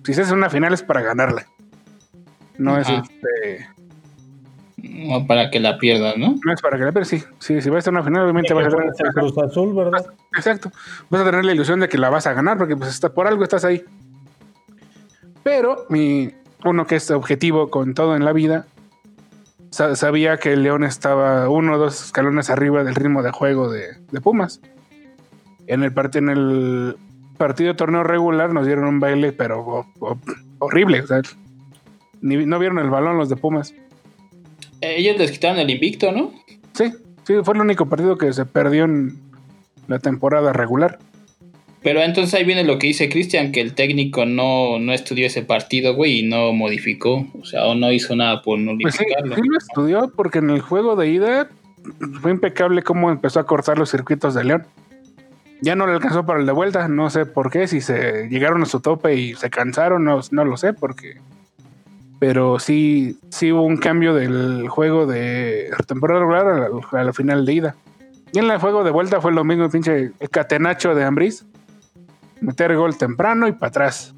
Si se hace una final es para ganarla. No es este. No para que la pierdas, ¿no? No es para que la pero sí, sí, si vas a una final, obviamente vas a tener. el Cruz Azul, ¿verdad? Exacto. Vas a tener la ilusión de que la vas a ganar, porque pues está, por algo estás ahí. Pero mi uno que es objetivo con todo en la vida, sa- sabía que el León estaba uno o dos escalones arriba del ritmo de juego de, de Pumas. En el, part- en el partido de torneo regular nos dieron un baile, pero ho- ho- horrible. O sea, ni- no vieron el balón los de Pumas. Eh, Ellos les quitaron el invicto, ¿no? Sí, sí, fue el único partido que se perdió en la temporada regular. Pero entonces ahí viene lo que dice Cristian, que el técnico no, no estudió ese partido, güey, y no modificó. O sea, o no hizo nada por Pues sí, sí lo estudió porque en el juego de ida fue impecable cómo empezó a cortar los circuitos de León. Ya no le alcanzó para el de vuelta, no sé por qué, si se llegaron a su tope y se cansaron, no, no lo sé, porque... Pero sí, sí hubo un cambio del juego de temporada regular a la, a la final de ida. Y en el juego de vuelta fue lo mismo, el pinche el catenacho de Ambris. Meter gol temprano y para atrás.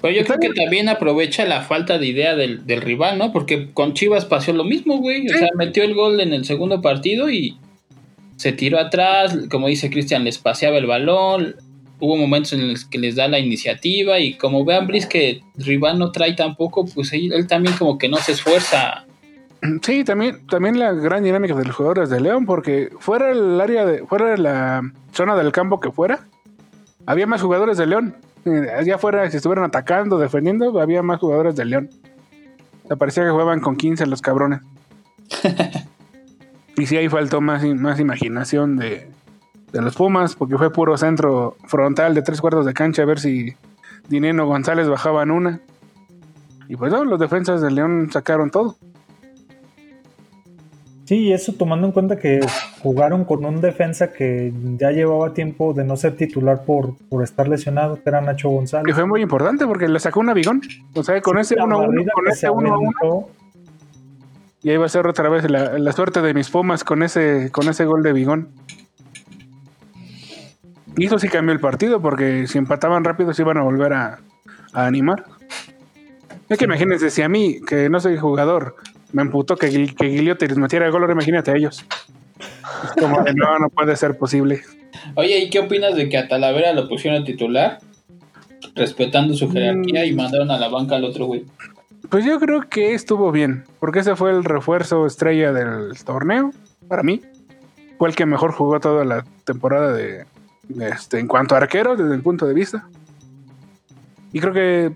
Pero yo creo que también aprovecha la falta de idea del, del rival, ¿no? Porque con Chivas pasó lo mismo, güey. O Sí. sea, metió el gol en el segundo partido y se tiró atrás. Como dice Cristian, les paseaba el balón. Hubo momentos en los que les da la iniciativa. Y como vean, Brice, que rival no trae tampoco, pues él, él también como que no se esfuerza. Sí, también, también la gran dinámica de los jugadores de León, porque fuera el área de, fuera de la zona del campo que fuera, había más jugadores de León. Eh, Allá afuera, si estuvieran atacando, defendiendo, había más jugadores de León. Me parecía que jugaban con 15 los cabrones. y sí, ahí faltó más, más imaginación de, de los Pumas, porque fue puro centro frontal de tres cuartos de cancha, a ver si Dineno González bajaban una. Y pues no, los defensas de León sacaron todo. Sí, y eso tomando en cuenta que jugaron con un defensa que ya llevaba tiempo de no ser titular por, por estar lesionado, que era Nacho González. fue muy importante porque le sacó un abigón. O sea, con ese La 1 1 barrida con que ese se 1 1 aventó, y ahí va a ser otra vez la, la suerte de mis Pumas con ese con ese gol de Bigón. Y eso sí cambió el partido porque si empataban rápido se iban a volver a, a animar. Es que imagínense, si a mí, que no soy jugador, me emputó que, que Guiliotti les metiera el gol, ahora imagínate a ellos. Es como de, no, no puede ser posible. Oye, ¿y qué opinas de que a Talavera lo pusieron titular? Respetando su jerarquía y mandaron a la banca al otro güey. Pues yo creo que estuvo bien, porque ese fue el refuerzo estrella del torneo, para mí. Fue el que mejor jugó toda la temporada de este, en cuanto a arquero, desde el punto de vista. Y creo que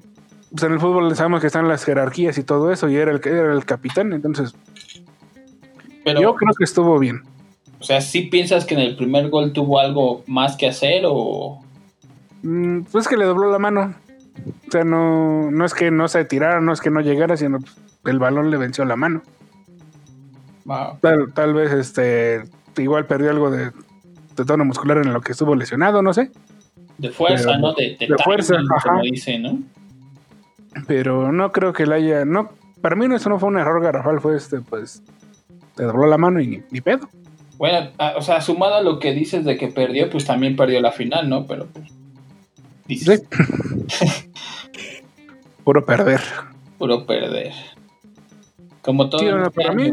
pues, en el fútbol sabemos que están las jerarquías y todo eso, y era el, era el capitán, entonces Pero, yo creo que estuvo bien. o sea, ¿sí piensas que en el primer gol tuvo algo más que hacer o...? Mm, Pues que le dobló la mano. O sea, no, no es que no se tirara, no es que no llegara, sino pues, el balón le venció la mano. Tal, tal vez este igual perdió algo de, de tono muscular en lo que estuvo lesionado, no sé. de fuerza, Pero- ¿no? De, de, de fuerza, ajá. como dice, ¿no? Pero no creo que le haya. No, para mí no, eso no fue un error garrafal, fue este, pues. Te dobló la mano y ni, ni pedo. Bueno, o sea, sumado a lo que dices de que perdió, pues también perdió la final, ¿no? Pero pues, dices, Puro perder. puro perder. Como todo Sí, no, para mí-.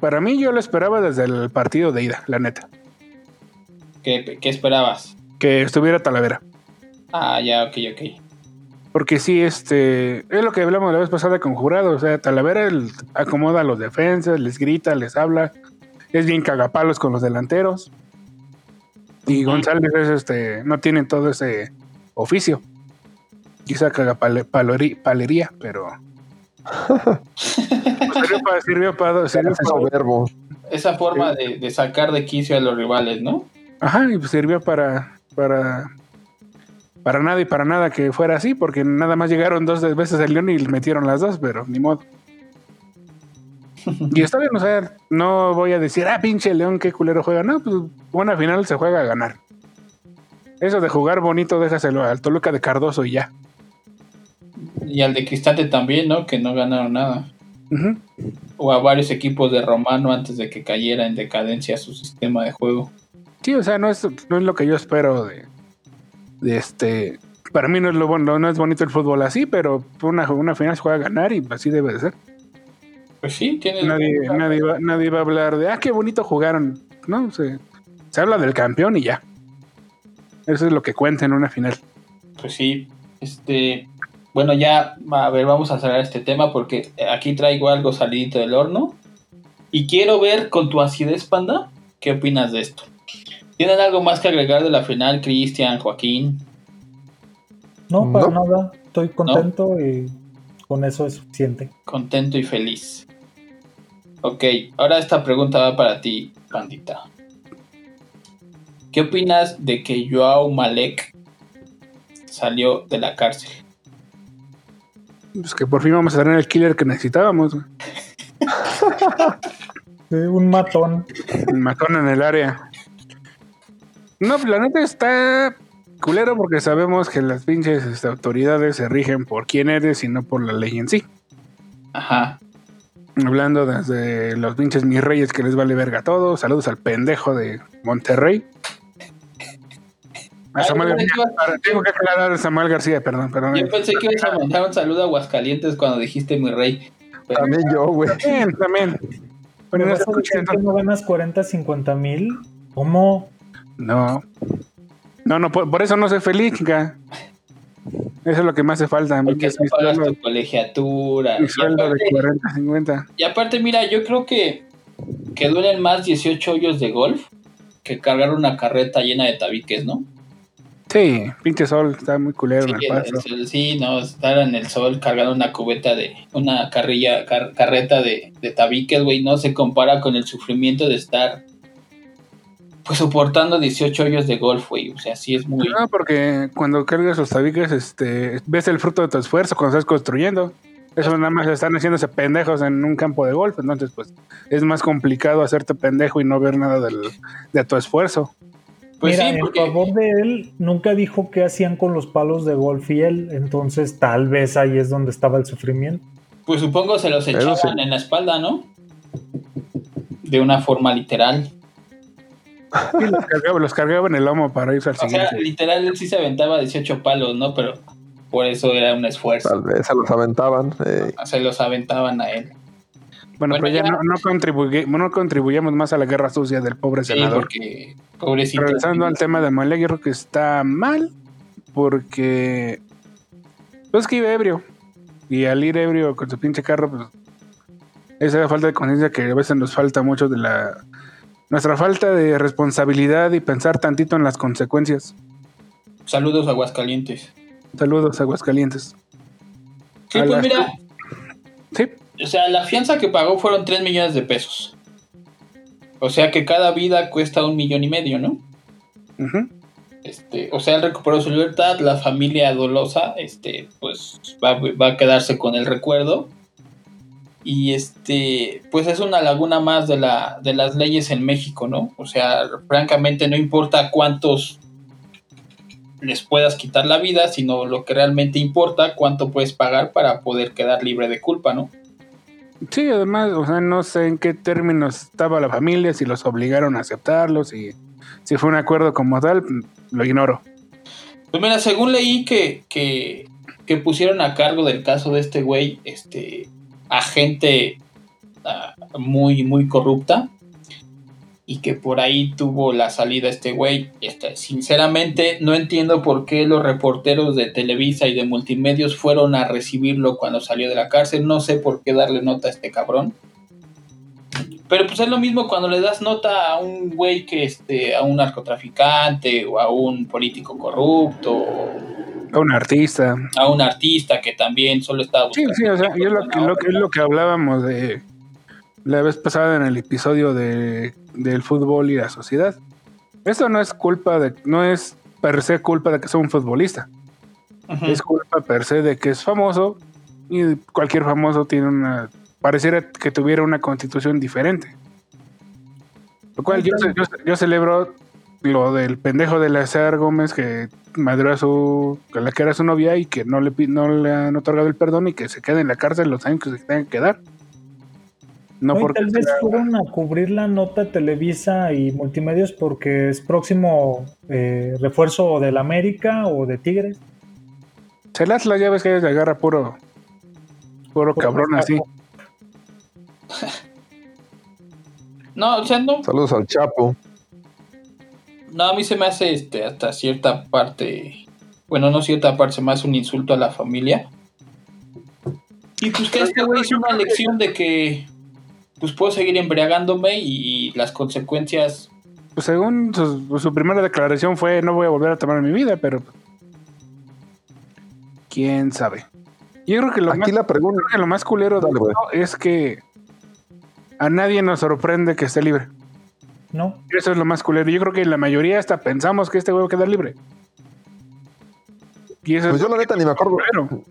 Para mí yo lo esperaba desde el partido de ida, la neta. ¿Qué, qué esperabas? Que estuviera Talavera. Ah, ya, ok, ok. Porque sí, este. Es lo que hablamos la vez pasada con Jurado. O sea, Talavera acomoda a los defensas, les grita, les habla. Es bien cagapalos con los delanteros. Y. González es este. No tiene todo ese oficio. Quizá cagapalería, pero. sirvió para. Sirvió para. sirvió para-. Esa forma de, de sacar de quicio a los rivales, ¿no? Ajá, y pues sirvió para. Para. Para nada y para nada que fuera así, porque nada más llegaron dos veces el León y le metieron las dos, pero ni modo. Y está bien, o sea, no voy a decir, ah, pinche León, qué culero juega. No, pues buena final se juega a ganar. Eso de jugar bonito, déjaselo al Toluca de Cardoso y ya. Y al de Cristante también, ¿no? Que no ganaron nada. O a varios equipos de Romano antes de que cayera en decadencia su sistema de juego. Sí, o sea, no es, no es lo que yo espero de, de este. Para mí no es lo bueno, no es bonito el fútbol así, pero una, una final se juega a ganar y así debe de ser. Pues sí, tiene. Nadie, nadie, va, nadie va a hablar de, ah, qué bonito jugaron. No, se, se habla del campeón y ya. Eso es lo que cuenta en una final. Pues sí. Este. Bueno, ya, a ver, vamos a cerrar este tema porque aquí traigo algo salidito del horno. Y quiero ver con tu acidez, panda, ¿qué opinas de esto? ¿Tienen algo más que agregar de la final, Cristian, Joaquín? No, para No. nada. Estoy contento y con eso es suficiente. Contento y feliz. Ok, ahora esta pregunta va para ti, Pandita. ¿Qué opinas de que Joao Malek salió de la cárcel? Pues que por fin vamos a tener el killer que necesitábamos. Sí, un matón. El matón en el área. No, la neta está culero porque sabemos que las pinches este, autoridades se rigen por quién eres y no por la ley en sí. Ajá. Hablando desde los pinches mis reyes que les vale verga todo. Saludos al pendejo de Monterrey. A Ay, Samuel García. que Tengo que aclarar a Samuel García, perdón, perdón. Yo pensé que ibas a mandar un saludo a Aguascalientes cuando dijiste mi rey. Pero- También yo, güey. También, también. Bueno, ¿Me no vas a decir que no ganas 40, 50 mil? ¿Cómo? No. No, no, por, por eso no soy feliz, chica. Eso es lo que me hace falta. a mí, que porque no pagas sueldo, tu colegiatura. mi Y de aparte, 40, 50. y aparte, mira, yo creo que, que duelen más 18 hoyos de golf que cargar una carreta llena de tabiques, ¿no? Sí, pinche sol, está muy culero Sí, en el el- paso. el- sí, no, estar en el sol cargando una cubeta de, una carrilla, car- carreta de, de tabiques, güey, no se compara con el sufrimiento de estar, pues, soportando 18 hoyos de golf, güey, o sea, sí es muy... No, porque cuando cargas los tabiques, este, ves el fruto de tu esfuerzo cuando estás construyendo. Eso nada más están haciéndose pendejos en un campo de golf, entonces pues es más complicado hacerte pendejo y no ver nada del, de tu esfuerzo. Pues Mira, sí, en porque... favor de él, nunca dijo qué hacían con los palos de golf y él, entonces tal vez ahí es donde estaba el sufrimiento. Pues supongo se los echaban sí. en la espalda, ¿no? De una forma literal. Y los cargaba, los cargaba en el lomo para irse al O sea, literal él sí se aventaba 18 palos, ¿no? Pero por eso era un esfuerzo. Tal vez se los aventaban. eh, Se los aventaban a él. Bueno, Bueno, pero ya, ya- no, no, contribuye- no contribuyamos más a la guerra sucia del pobre Sí, senador. porque pobrecito. Regresando al tema de Malek, yo creo que está mal porque pues que iba ebrio y al ir ebrio con su pinche carro, pues esa falta de conciencia que a veces nos falta mucho de la nuestra falta de responsabilidad y pensar tantito en las consecuencias. Saludos Aguascalientes. Saludos, Aguascalientes. Sí, A pues las- mira, Sí, o sea, la fianza que pagó fueron 3 millones de pesos. O sea que cada vida cuesta un millón y medio, ¿no? Este, o sea, él recuperó su libertad, la familia dolosa, este, pues va, va a quedarse con el recuerdo. Y este, pues es una laguna más de, la, de las leyes en México, ¿no? O sea, francamente no importa cuántos les puedas quitar la vida, sino lo que realmente importa, cuánto puedes pagar para poder quedar libre de culpa, ¿no? Sí, además, o sea, no sé en qué términos estaba la familia, si los obligaron a aceptarlos y si fue un acuerdo como tal, lo ignoro. Pues mira, según leí que, que, que pusieron a cargo del caso de este güey, este, a gente ah, muy, muy corrupta, y que por ahí tuvo la salida este güey. Este, sinceramente, no entiendo por qué los reporteros de Televisa y de Multimedios fueron a recibirlo cuando salió de la cárcel. No sé por qué darle nota a este cabrón. Pero pues es lo mismo cuando le das nota a un güey que este, a un narcotraficante o a un político corrupto A un artista. a un artista que también solo estaba Sí, buscando. sí, o sea, y es lo, que, lo que- es lo que hablábamos de la vez pasada en el episodio de, del fútbol y la sociedad. Eso no es culpa de, no es per se culpa de que sea un futbolista. Es culpa per se de que es famoso y cualquier famoso tiene una, pareciera que tuviera una constitución diferente. Lo cual yo, yo, yo celebro lo del pendejo de Lazar Gómez que madrió a su, a la que era su novia y que no le, no le han otorgado el perdón y que se quede en la cárcel los años que se tengan que quedar. No porque tal vez fueron a cubrir la nota Televisa y Multimedios porque es próximo eh, refuerzo del América o de Tigres. el Atlas ya ves que agarra puro, puro cabrón así. No, o sea, no, saludos al Chapo. No, a mí se me hace este, hasta cierta parte, bueno, no cierta parte, se me hace un insulto a la familia. Y pues que este güey hizo una lección de que pues puedo seguir embriagándome y las consecuencias pues según su, su primera declaración fue no voy a volver a tomar en mi vida, pero quién sabe. Yo creo que lo, más, Aquí la pregunta. creo que lo más culero de Dale, es que a nadie nos sorprende que esté libre. ¿No? Eso es lo más culero. Yo creo que la mayoría hasta pensamos que este güey va a quedar libre. Y eso Pues es yo la neta ni me acuerdo. culero.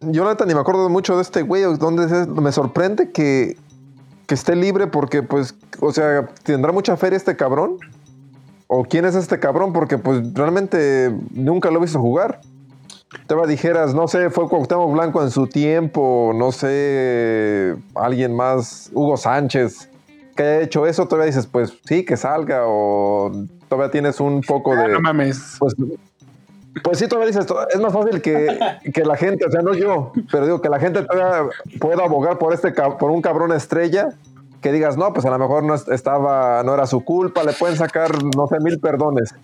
Yo la neta ni me acuerdo mucho de este güey. Donde es- me sorprende que, que esté libre porque, pues, o sea, tendrá mucha feria este cabrón. ¿O quién es este cabrón? Porque, pues, realmente nunca lo he visto jugar. Te dijeras, no sé, fue Cuauhtémoc Blanco en su tiempo, no sé, alguien más, Hugo Sánchez, que haya hecho eso, todavía dices, pues sí, que salga, o todavía tienes un poco Ah, de... no mames. Pues, pues sí, todavía dices, es más fácil que, que la gente, o sea, no yo, pero digo que la gente todavía pueda abogar por este por un cabrón estrella, que digas, no, pues a lo mejor no es- estaba, no era su culpa, le pueden sacar, no sé, mil perdones.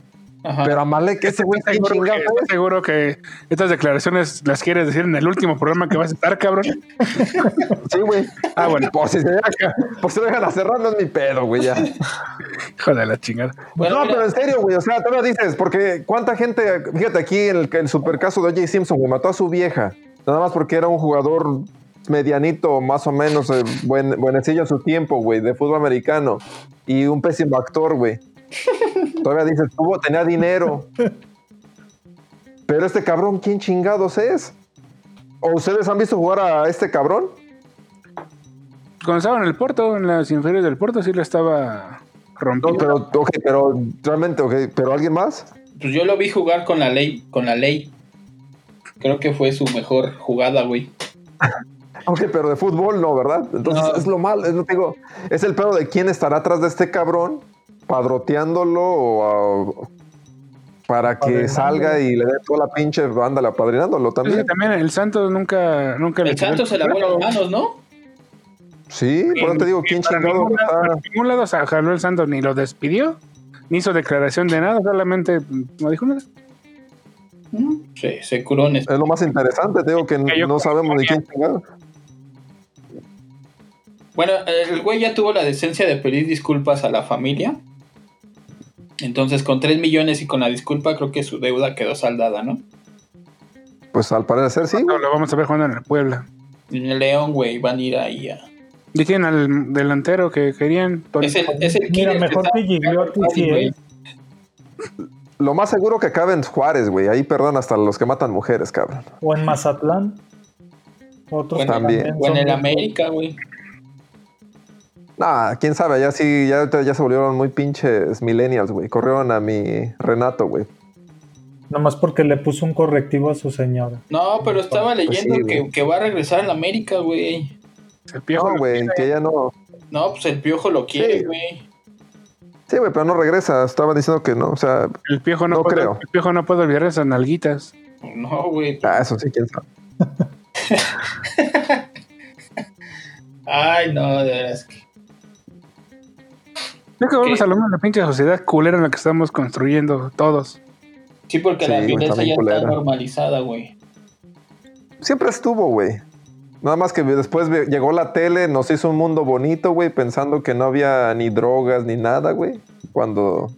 Ajá. Pero a Malek, ese güey, ¿quién Seguro que, chingado? ¿estás seguro que estas declaraciones las quieres decir en el último programa que vas a estar, cabrón. Sí, güey. Ah, bueno. Por si se dejan, por si dejan a cerrar, no es mi pedo, güey, ya. Hijo de la chingada. Bueno, no, mira, pero en serio, güey, o sea, todavía dices, porque cuánta gente, fíjate aquí en el, el super caso de O.J. Simpson, güey, mató a su vieja, nada más porque era un jugador medianito, más o menos, eh, buen, buenecillo en su tiempo, güey, de fútbol americano, y un pésimo actor, güey. Todavía dices, tuvo, tenía dinero. Pero este cabrón, ¿quién chingados es? ¿O ustedes han visto jugar a este cabrón? Cuando estaba en el Porto, en las inferiores del Porto, sí lo estaba No, rompiendo. pero, ok, pero realmente, ok, pero ¿alguien más? pues yo lo vi jugar con la ley, con la ley. Creo que fue su mejor jugada, güey. Ok, pero de fútbol no, ¿verdad? Entonces No. es lo malo, es lo que digo, es el pedo de quién estará atrás de este cabrón, padroteándolo o a- para que salga y le dé toda la pinche banda apadrinándolo también. también el Santos nunca, nunca El Santos se lavó las manos, ¿no? Sí, por eso te digo, quién chingado está. ningún lado se jaló el Santos, ni lo despidió, ni hizo declaración de nada, solamente no dijo nada. Sí, se curó en Es lo más interesante, te digo que no sabemos ni confía. quién chingado. Bueno, el güey ya tuvo la decencia de pedir disculpas a la familia. Entonces, con 3 millones y con la disculpa, creo que su deuda quedó saldada, ¿no? Pues al parecer sí. No, lo vamos a ver jugando en el Puebla. En el León, güey, van a ir ahí a. Y tienen al delantero que querían. Es el, es el Mira, mejor que Gigliotti sí güey. es. Lo más seguro que acabe en Juárez, güey. Ahí perdón hasta los que matan mujeres, cabrón. O en Mazatlán. Otros También. O en el América, güey. Nah, quién sabe, ya sí, ya, ya se volvieron muy pinches millennials, güey. Corrieron a mi Renato, güey. Nomás porque le puso un correctivo a su señora. No, pero estaba leyendo Pues sí, que, que va a regresar al América, güey. el piojo No, güey, que ya no. No, pues el piojo lo quiere, Sí. güey. Sí, güey, pero no regresa. Estaba diciendo que no. O sea, El piojo no, No puede, creo. el piojo no puede olvidar esas nalguitas. No, güey. ah, eso sí, quién sabe. Ay, no, de veras. que- Es que volvemos ¿Qué? a lo mismo, la pinche sociedad culera en la que estamos construyendo todos. Sí, porque Sí, la violencia ya está normalizada, güey. Siempre estuvo, güey. Nada más que después llegó la tele, nos hizo un mundo bonito, güey, pensando que no había ni drogas ni nada, güey. Cuando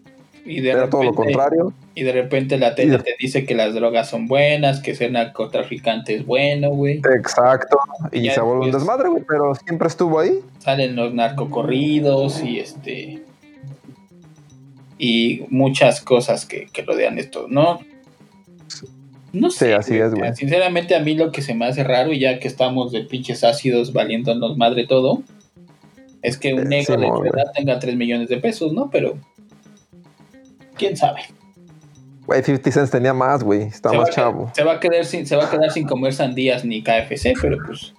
Y de era todo lo contrario. Y de repente la tele Y de- te dice que las drogas son buenas, que ser narcotraficante es bueno, güey. Exacto. Y Ya se vuelve un desmadre, güey, pero siempre estuvo ahí. Salen los narcocorridos y este. Y muchas cosas que, que rodean esto, ¿no? No Sí, sé. así es, güey. Sinceramente, a mí lo que se me hace raro, y ya que estamos de pinches ácidos valiéndonos madre todo, es que un Eh, negro de tu edad tenga 3 millones de pesos, ¿no? Pero. ¿Quién sabe? Güey, 50 Cent tenía más, güey. Está se, más chavo. se va a quedar sin, se va a quedar sin comer sandías ni KFC, pero pues.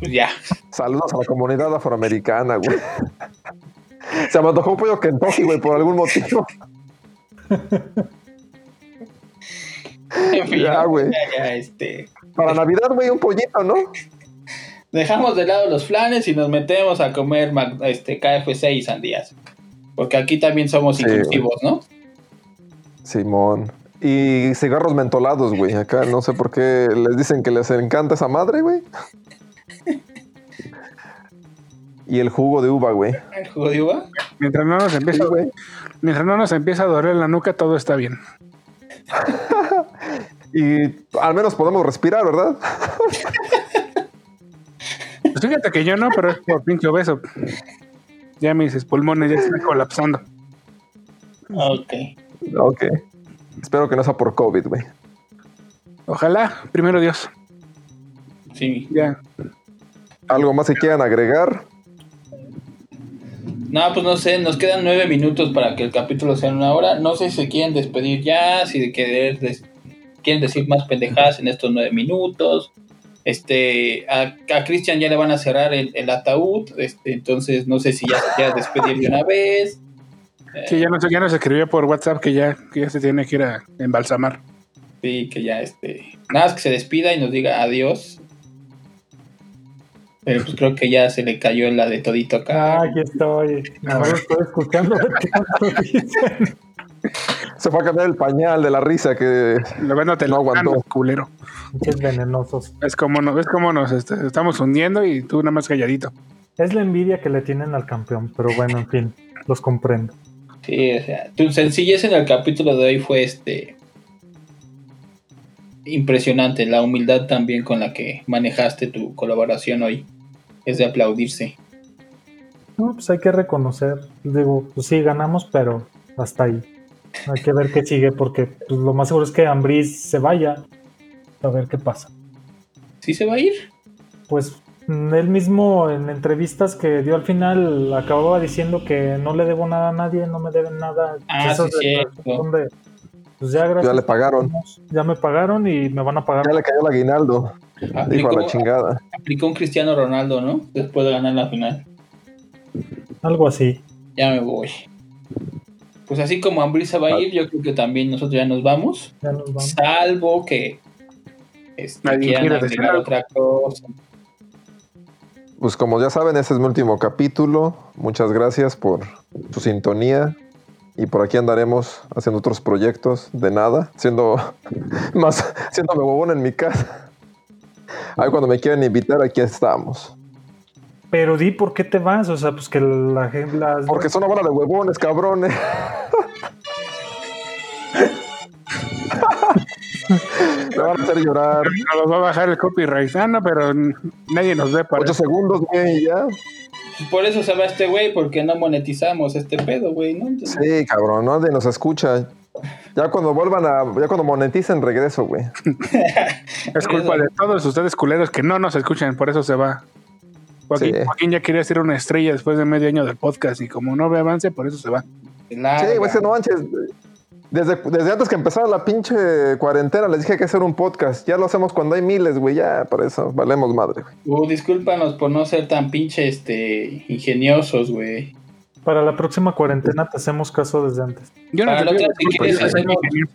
Pues ya. Saludos a la comunidad afroamericana, güey. Se me antojó un pollo Kentucky, güey, por algún motivo. En fin, Ya, güey. Ya, ya, este. Para Navidad, güey, un pollito, ¿no? Dejamos de lado los flanes y nos metemos a comer este, KFC y sandías. Porque aquí también somos Sí, inclusivos, ¿no? Simón. Y cigarros mentolados, güey. Acá no sé por qué les dicen que les encanta esa madre, güey. Y el jugo de uva, güey. El jugo de uva. Mientras no nos empieza, Sí, güey. mientras no nos empieza a doler la nuca, todo está bien. Y al menos podemos respirar, ¿verdad? Pues fíjate que yo no, pero es por pinche obeso. Ya mis pulmones ya están colapsando. Ok. Ok. Espero que no sea por COVID, güey. Ojalá, primero Dios. Sí. Ya. ¿Algo más que quieran agregar? No, pues no sé, nos quedan nueve minutos para que el capítulo sea en una hora. No sé si se quieren despedir ya, si de querer des- quieren decir más pendejadas en estos nueve minutos. Este, a, a Cristian ya le van a cerrar el, el ataúd, este, entonces no sé si ya se quiera despedir de una vez. Sí, ya no sé, ya nos escribió por WhatsApp que ya, que ya se tiene que ir a embalsamar. Sí, que ya este. Nada más que se despida y nos diga adiós. Pero pues creo que ya se le cayó la de todito acá. Ah, aquí estoy. Ahora estoy escuchando lo. Se fue a cambiar el pañal de la risa que Lo ven te No aguantó. culero. Pinches venenosos. Es como, no, ves cómo nos este, estamos hundiendo y tú nada más calladito. Es la envidia que le tienen al campeón, pero bueno, en fin, los comprendo. Sí, o sea, tu sencillez en el capítulo de hoy fue este. Impresionante, la humildad también con la que manejaste tu colaboración hoy. Es de aplaudirse. No, pues hay que reconocer. Digo, pues sí, ganamos, pero hasta ahí. Hay que ver qué sigue, porque pues, lo más seguro es que Ambris se vaya. A ver qué pasa. ¿Sí se va a ir? Pues él mismo en entrevistas que dio al final acababa diciendo que no le debo nada a nadie, no me deben nada. Ah, Eso sí, de- de, pues ya gracias. ya le pagaron. Ya me pagaron y me van a pagar. Ya le cayó el aguinaldo. Dijo a la chingada. aplicó un Cristiano Ronaldo, ¿no? Después de ganar la final. Algo así. Ya me voy. Pues así como Ambris se va a ir, yo creo que también nosotros ya nos vamos. Ya nos vamos. Salvo que este, Nadie quieran agregar otra cosa. Pues como ya saben, este es mi último capítulo. Muchas gracias por su sintonía. Y por aquí andaremos haciendo otros proyectos de nada, siendo más, siéndome bobón en mi casa. Ahí cuando me quieran invitar, aquí estamos. Pero di por qué te vas, o sea, pues que la gente. las- Porque son una bola de huevones, cabrones. me van a hacer llorar. Nos va a bajar el copyright. Ah, no, pero nadie nos ve para Ocho eso. segundos, güey, y ya. Por eso se va este güey, porque no monetizamos este pedo, güey, ¿no? Entonces, Sí, cabrón, nadie nos escucha. Ya cuando vuelvan a, ya cuando moneticen, regreso, güey. Es culpa de todos ustedes culeros que no nos escuchan, por eso se va. Joaquín, Sí. Joaquín ya quería ser una estrella después de medio año del podcast y como no ve avance, por eso se va. Sí, güey, es que no manches. Desde, desde antes que empezara la pinche cuarentena les dije que hay que hacer un podcast. Ya lo hacemos cuando hay miles, güey. Ya, por eso valemos madre, güey. Uh, discúlpanos por no ser tan pinche este, ingeniosos, güey. Para la próxima cuarentena te hacemos caso desde antes. Yo Para te la pido otra, si quieres, ingeniero.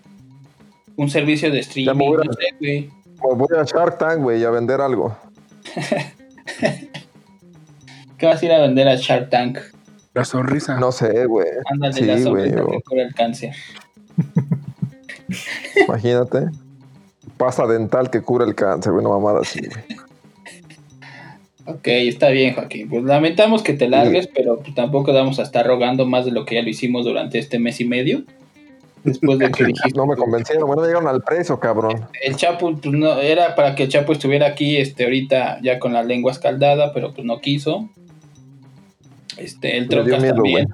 Un servicio de Ya streaming, me voy a- no sé, güey. Pues voy a Shark Tank, güey, a vender algo. ¿Qué vas a ir a vender a Shark Tank? La sonrisa. No sé, güey. Ándale, Sí, la güey. sonrisa o- que cura el cáncer. Imagínate. Pasta dental que cura el cáncer, güey. Una mamada así, güey. Ok, está bien, Joaquín. Pues lamentamos que te largues, pero pues, tampoco vamos a estar rogando más de lo que ya lo hicimos durante este mes y medio. Después de que dijiste. No me convencieron, güey. No llegaron al precio, cabrón. El Chapo, pues no, era para que el Chapo estuviera aquí, este, ahorita ya con la lengua escaldada, pero pues no quiso. Este, el Trocas miedo, también.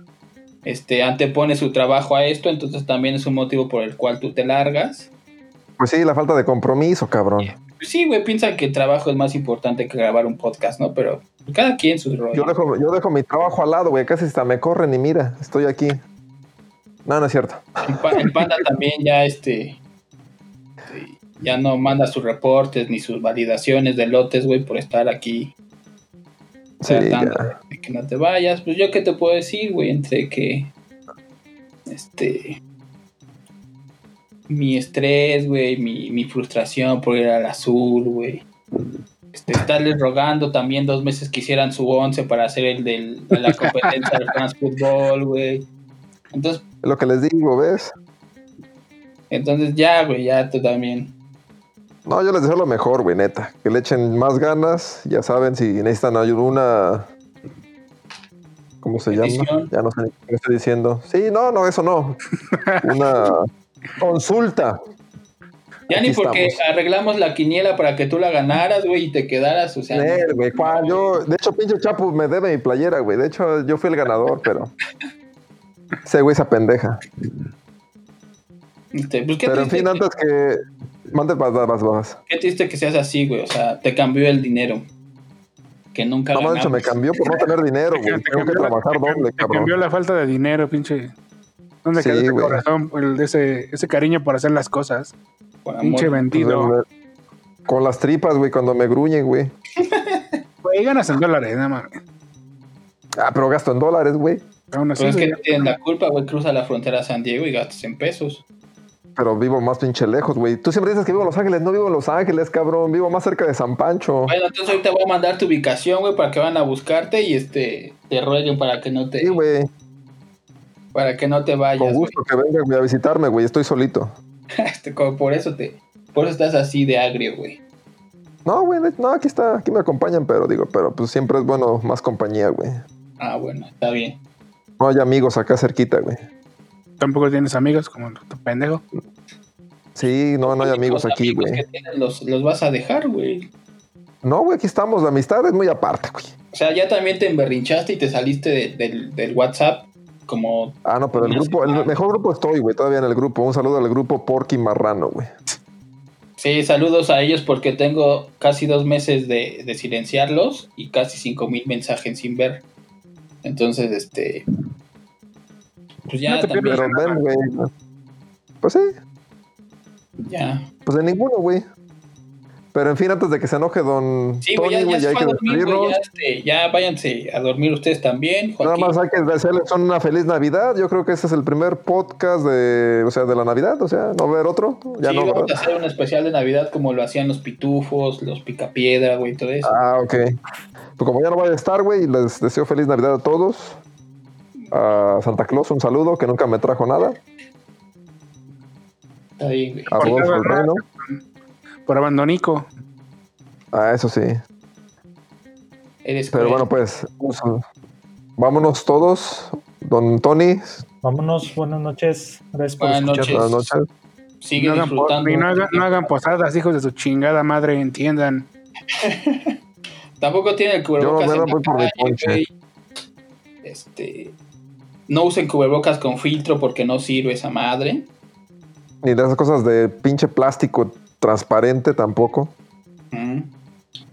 Este, antepone su trabajo a esto, entonces también es un motivo por el cual tú te largas. Pues sí, la falta de compromiso, cabrón. Pues sí, güey, piensan que el trabajo es más importante que grabar un podcast, ¿no? Pero cada quien su rollo. Yo dejo, yo dejo mi trabajo al lado, güey. Casi hasta me corren y mira, estoy aquí. No, no es cierto. El, pa- el panda también ya este, este, ya no manda sus reportes ni sus validaciones de lotes, güey, por estar aquí Sí, tratando ya. de que no te vayas. Pues yo qué te puedo decir, güey, entre que este mi estrés, güey, mi, mi frustración por ir al azul, güey. Este, estarles rogando también dos meses que hicieran su once para hacer el de la competencia del France Football, güey. Entonces, Es lo que les digo, ¿ves? entonces ya, güey, ya tú también. No, yo les deseo lo mejor, güey, neta. Que le echen más ganas. Ya saben, si necesitan ayuda, una. ¿Cómo ¿cómo se llama? Ya no sé qué estoy diciendo. Sí, no, no, eso no. Una consulta. Ya Aquí ni porque estamos. arreglamos la quiniela para que tú la ganaras, güey, y te quedaras, o sea. De hecho, pinche Chapu me debe mi playera, güey. De hecho, yo fui el ganador, pero. Ese güey, esa pendeja. este, pues, qué, Pero en fin, antes que. Mande, vas, vas, qué triste que seas así, güey. O sea, te cambió el dinero. Que nunca No, más ganamos. dicho, me cambió por no tener dinero, güey. Tengo que cambió la- trabajar doble, Te cambió cabrón. la falta de dinero, pinche. ¿Dónde Sí, quedó ese corazón? El- ese, ese cariño por hacer las cosas. Por amor. Pinche vendido. Pues, Con las tripas, güey, cuando me gruñen, güey. Güey, ganas en dólares, nada más. Ah, pero gasto en dólares, güey. Pero es que no tienen la culpa, güey. Cruza la frontera a San Diego y gastas en pesos. Pero vivo más pinche lejos, güey. Tú siempre dices que vivo en Los Ángeles. No vivo en Los Ángeles, cabrón. Vivo más cerca de San Pancho. Bueno, entonces ahorita voy a mandar tu ubicación, güey, para que van a buscarte y este te rueguen para que no te, Sí, güey. Para que no te vayas. Con güey. gusto que venga güey, a visitarme, güey. Estoy solito. Este, por eso te, por eso estás así de agrio, güey. No, güey. No, aquí está. Aquí me acompañan, pero digo, pero pues siempre es bueno más compañía, güey. Ah, bueno, está bien. No hay amigos acá cerquita, güey. Tampoco tienes amigos como tu pendejo. Sí, no, no hay amigos Los aquí, güey. los, los vas a dejar, güey. No, güey, aquí estamos. La amistad es muy aparte, güey. O sea, ya también te emberrinchaste y te saliste de- del, del WhatsApp como... Ah, no, pero el grupo, el mejor grupo estoy, güey. Todavía en el grupo. Un saludo al grupo Porky Marrano, güey. Sí, saludos a ellos porque tengo casi dos meses de, de silenciarlos y casi cinco mil mensajes sin ver. Entonces, este... Pues ya No te también... Pero ven, güey. Pues sí, Ya. pues de ninguno, güey. Pero en fin, antes de que se enoje don Sí, Tony, ya, ya ya se hay fue que a dormir, güey. despedirnos. Ya, este, ya váyanse a dormir ustedes también, Nada más hay que desearles una feliz Navidad. Yo creo que este es el primer podcast de, o sea, de la Navidad, o sea, no ver otro. Ya sí, no, vamos ¿verdad? a hacer un especial de Navidad como lo hacían los pitufos, los picapiedra, güey, todo eso. Ah, ok. Pues como ya no voy a estar, güey, les deseo feliz Navidad a todos. A Santa Claus, un saludo, que nunca me trajo nada. Está bien, güey. A Rodolfo el nada. Por abandonico. Ah, eso sí. Eres Pero bueno, pues, vámonos todos. Don Tony, Vámonos, buenas noches. Gracias por Buenas escuchar. noches. buenas noches. sigue No hagan, disfrutando. y no hagan- no hagan posadas, hijos de su chingada madre, entiendan. Tampoco tiene el cubrebocas Yo, en la voy por mi calle. Este... No usen cubrebocas con filtro porque no sirve esa madre. Ni de esas cosas de pinche plástico transparente tampoco.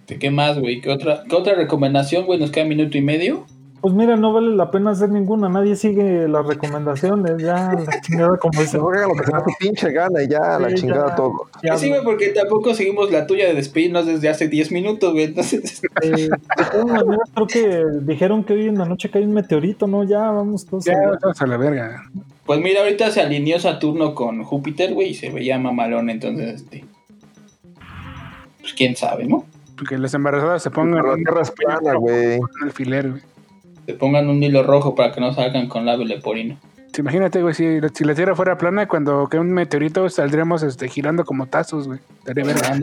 ¿Qué más, güey? ¿Qué otra, ¿Qué otra recomendación, güey? Nos queda minuto y medio. Pues mira, no vale la pena hacer ninguna. Nadie sigue las recomendaciones. Ya, la chingada, como dice. Juega lo que se da su pinche gana y ya, la chingada ya. todo. Ya, Sí, güey, porque tampoco seguimos la tuya de despedirnos desde hace 10 minutos, güey. Entonces, eh, de todas maneras, creo que dijeron que hoy en la noche cae un meteorito, ¿no? Ya, vamos todos. Ya, a- vamos a la verga. pues mira, ahorita se alineó Saturno con Júpiter, güey, y se veía mamalón. Entonces, este. Pues quién sabe, ¿no? Que las embarazadas se pongan es plana, güey. un alfiler, güey. Se pongan un hilo rojo para que no salgan con labio leporino. Sí, Imagínate, güey, si, si la Tierra fuera plana, cuando cae un meteorito saldríamos este, girando como tazos, güey. Estaría verga.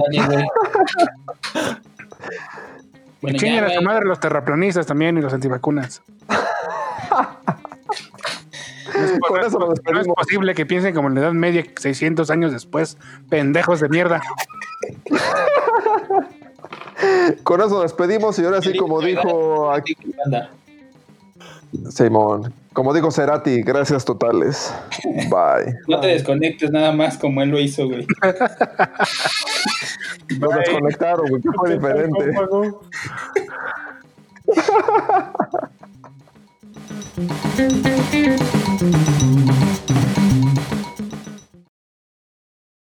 Bueno, ya, a su madre los terraplanistas también y los antivacunas. Con eso nos No es posible que piensen como en la Edad Media, 600 años después, pendejos de mierda. Con eso nos despedimos y ahora sí, como dijo aquí. Simón, como dijo Cerati, gracias totales. Bye. No te desconectes nada más como él lo hizo, güey. Nos desconectaron, güey, que fue diferente. Thank you.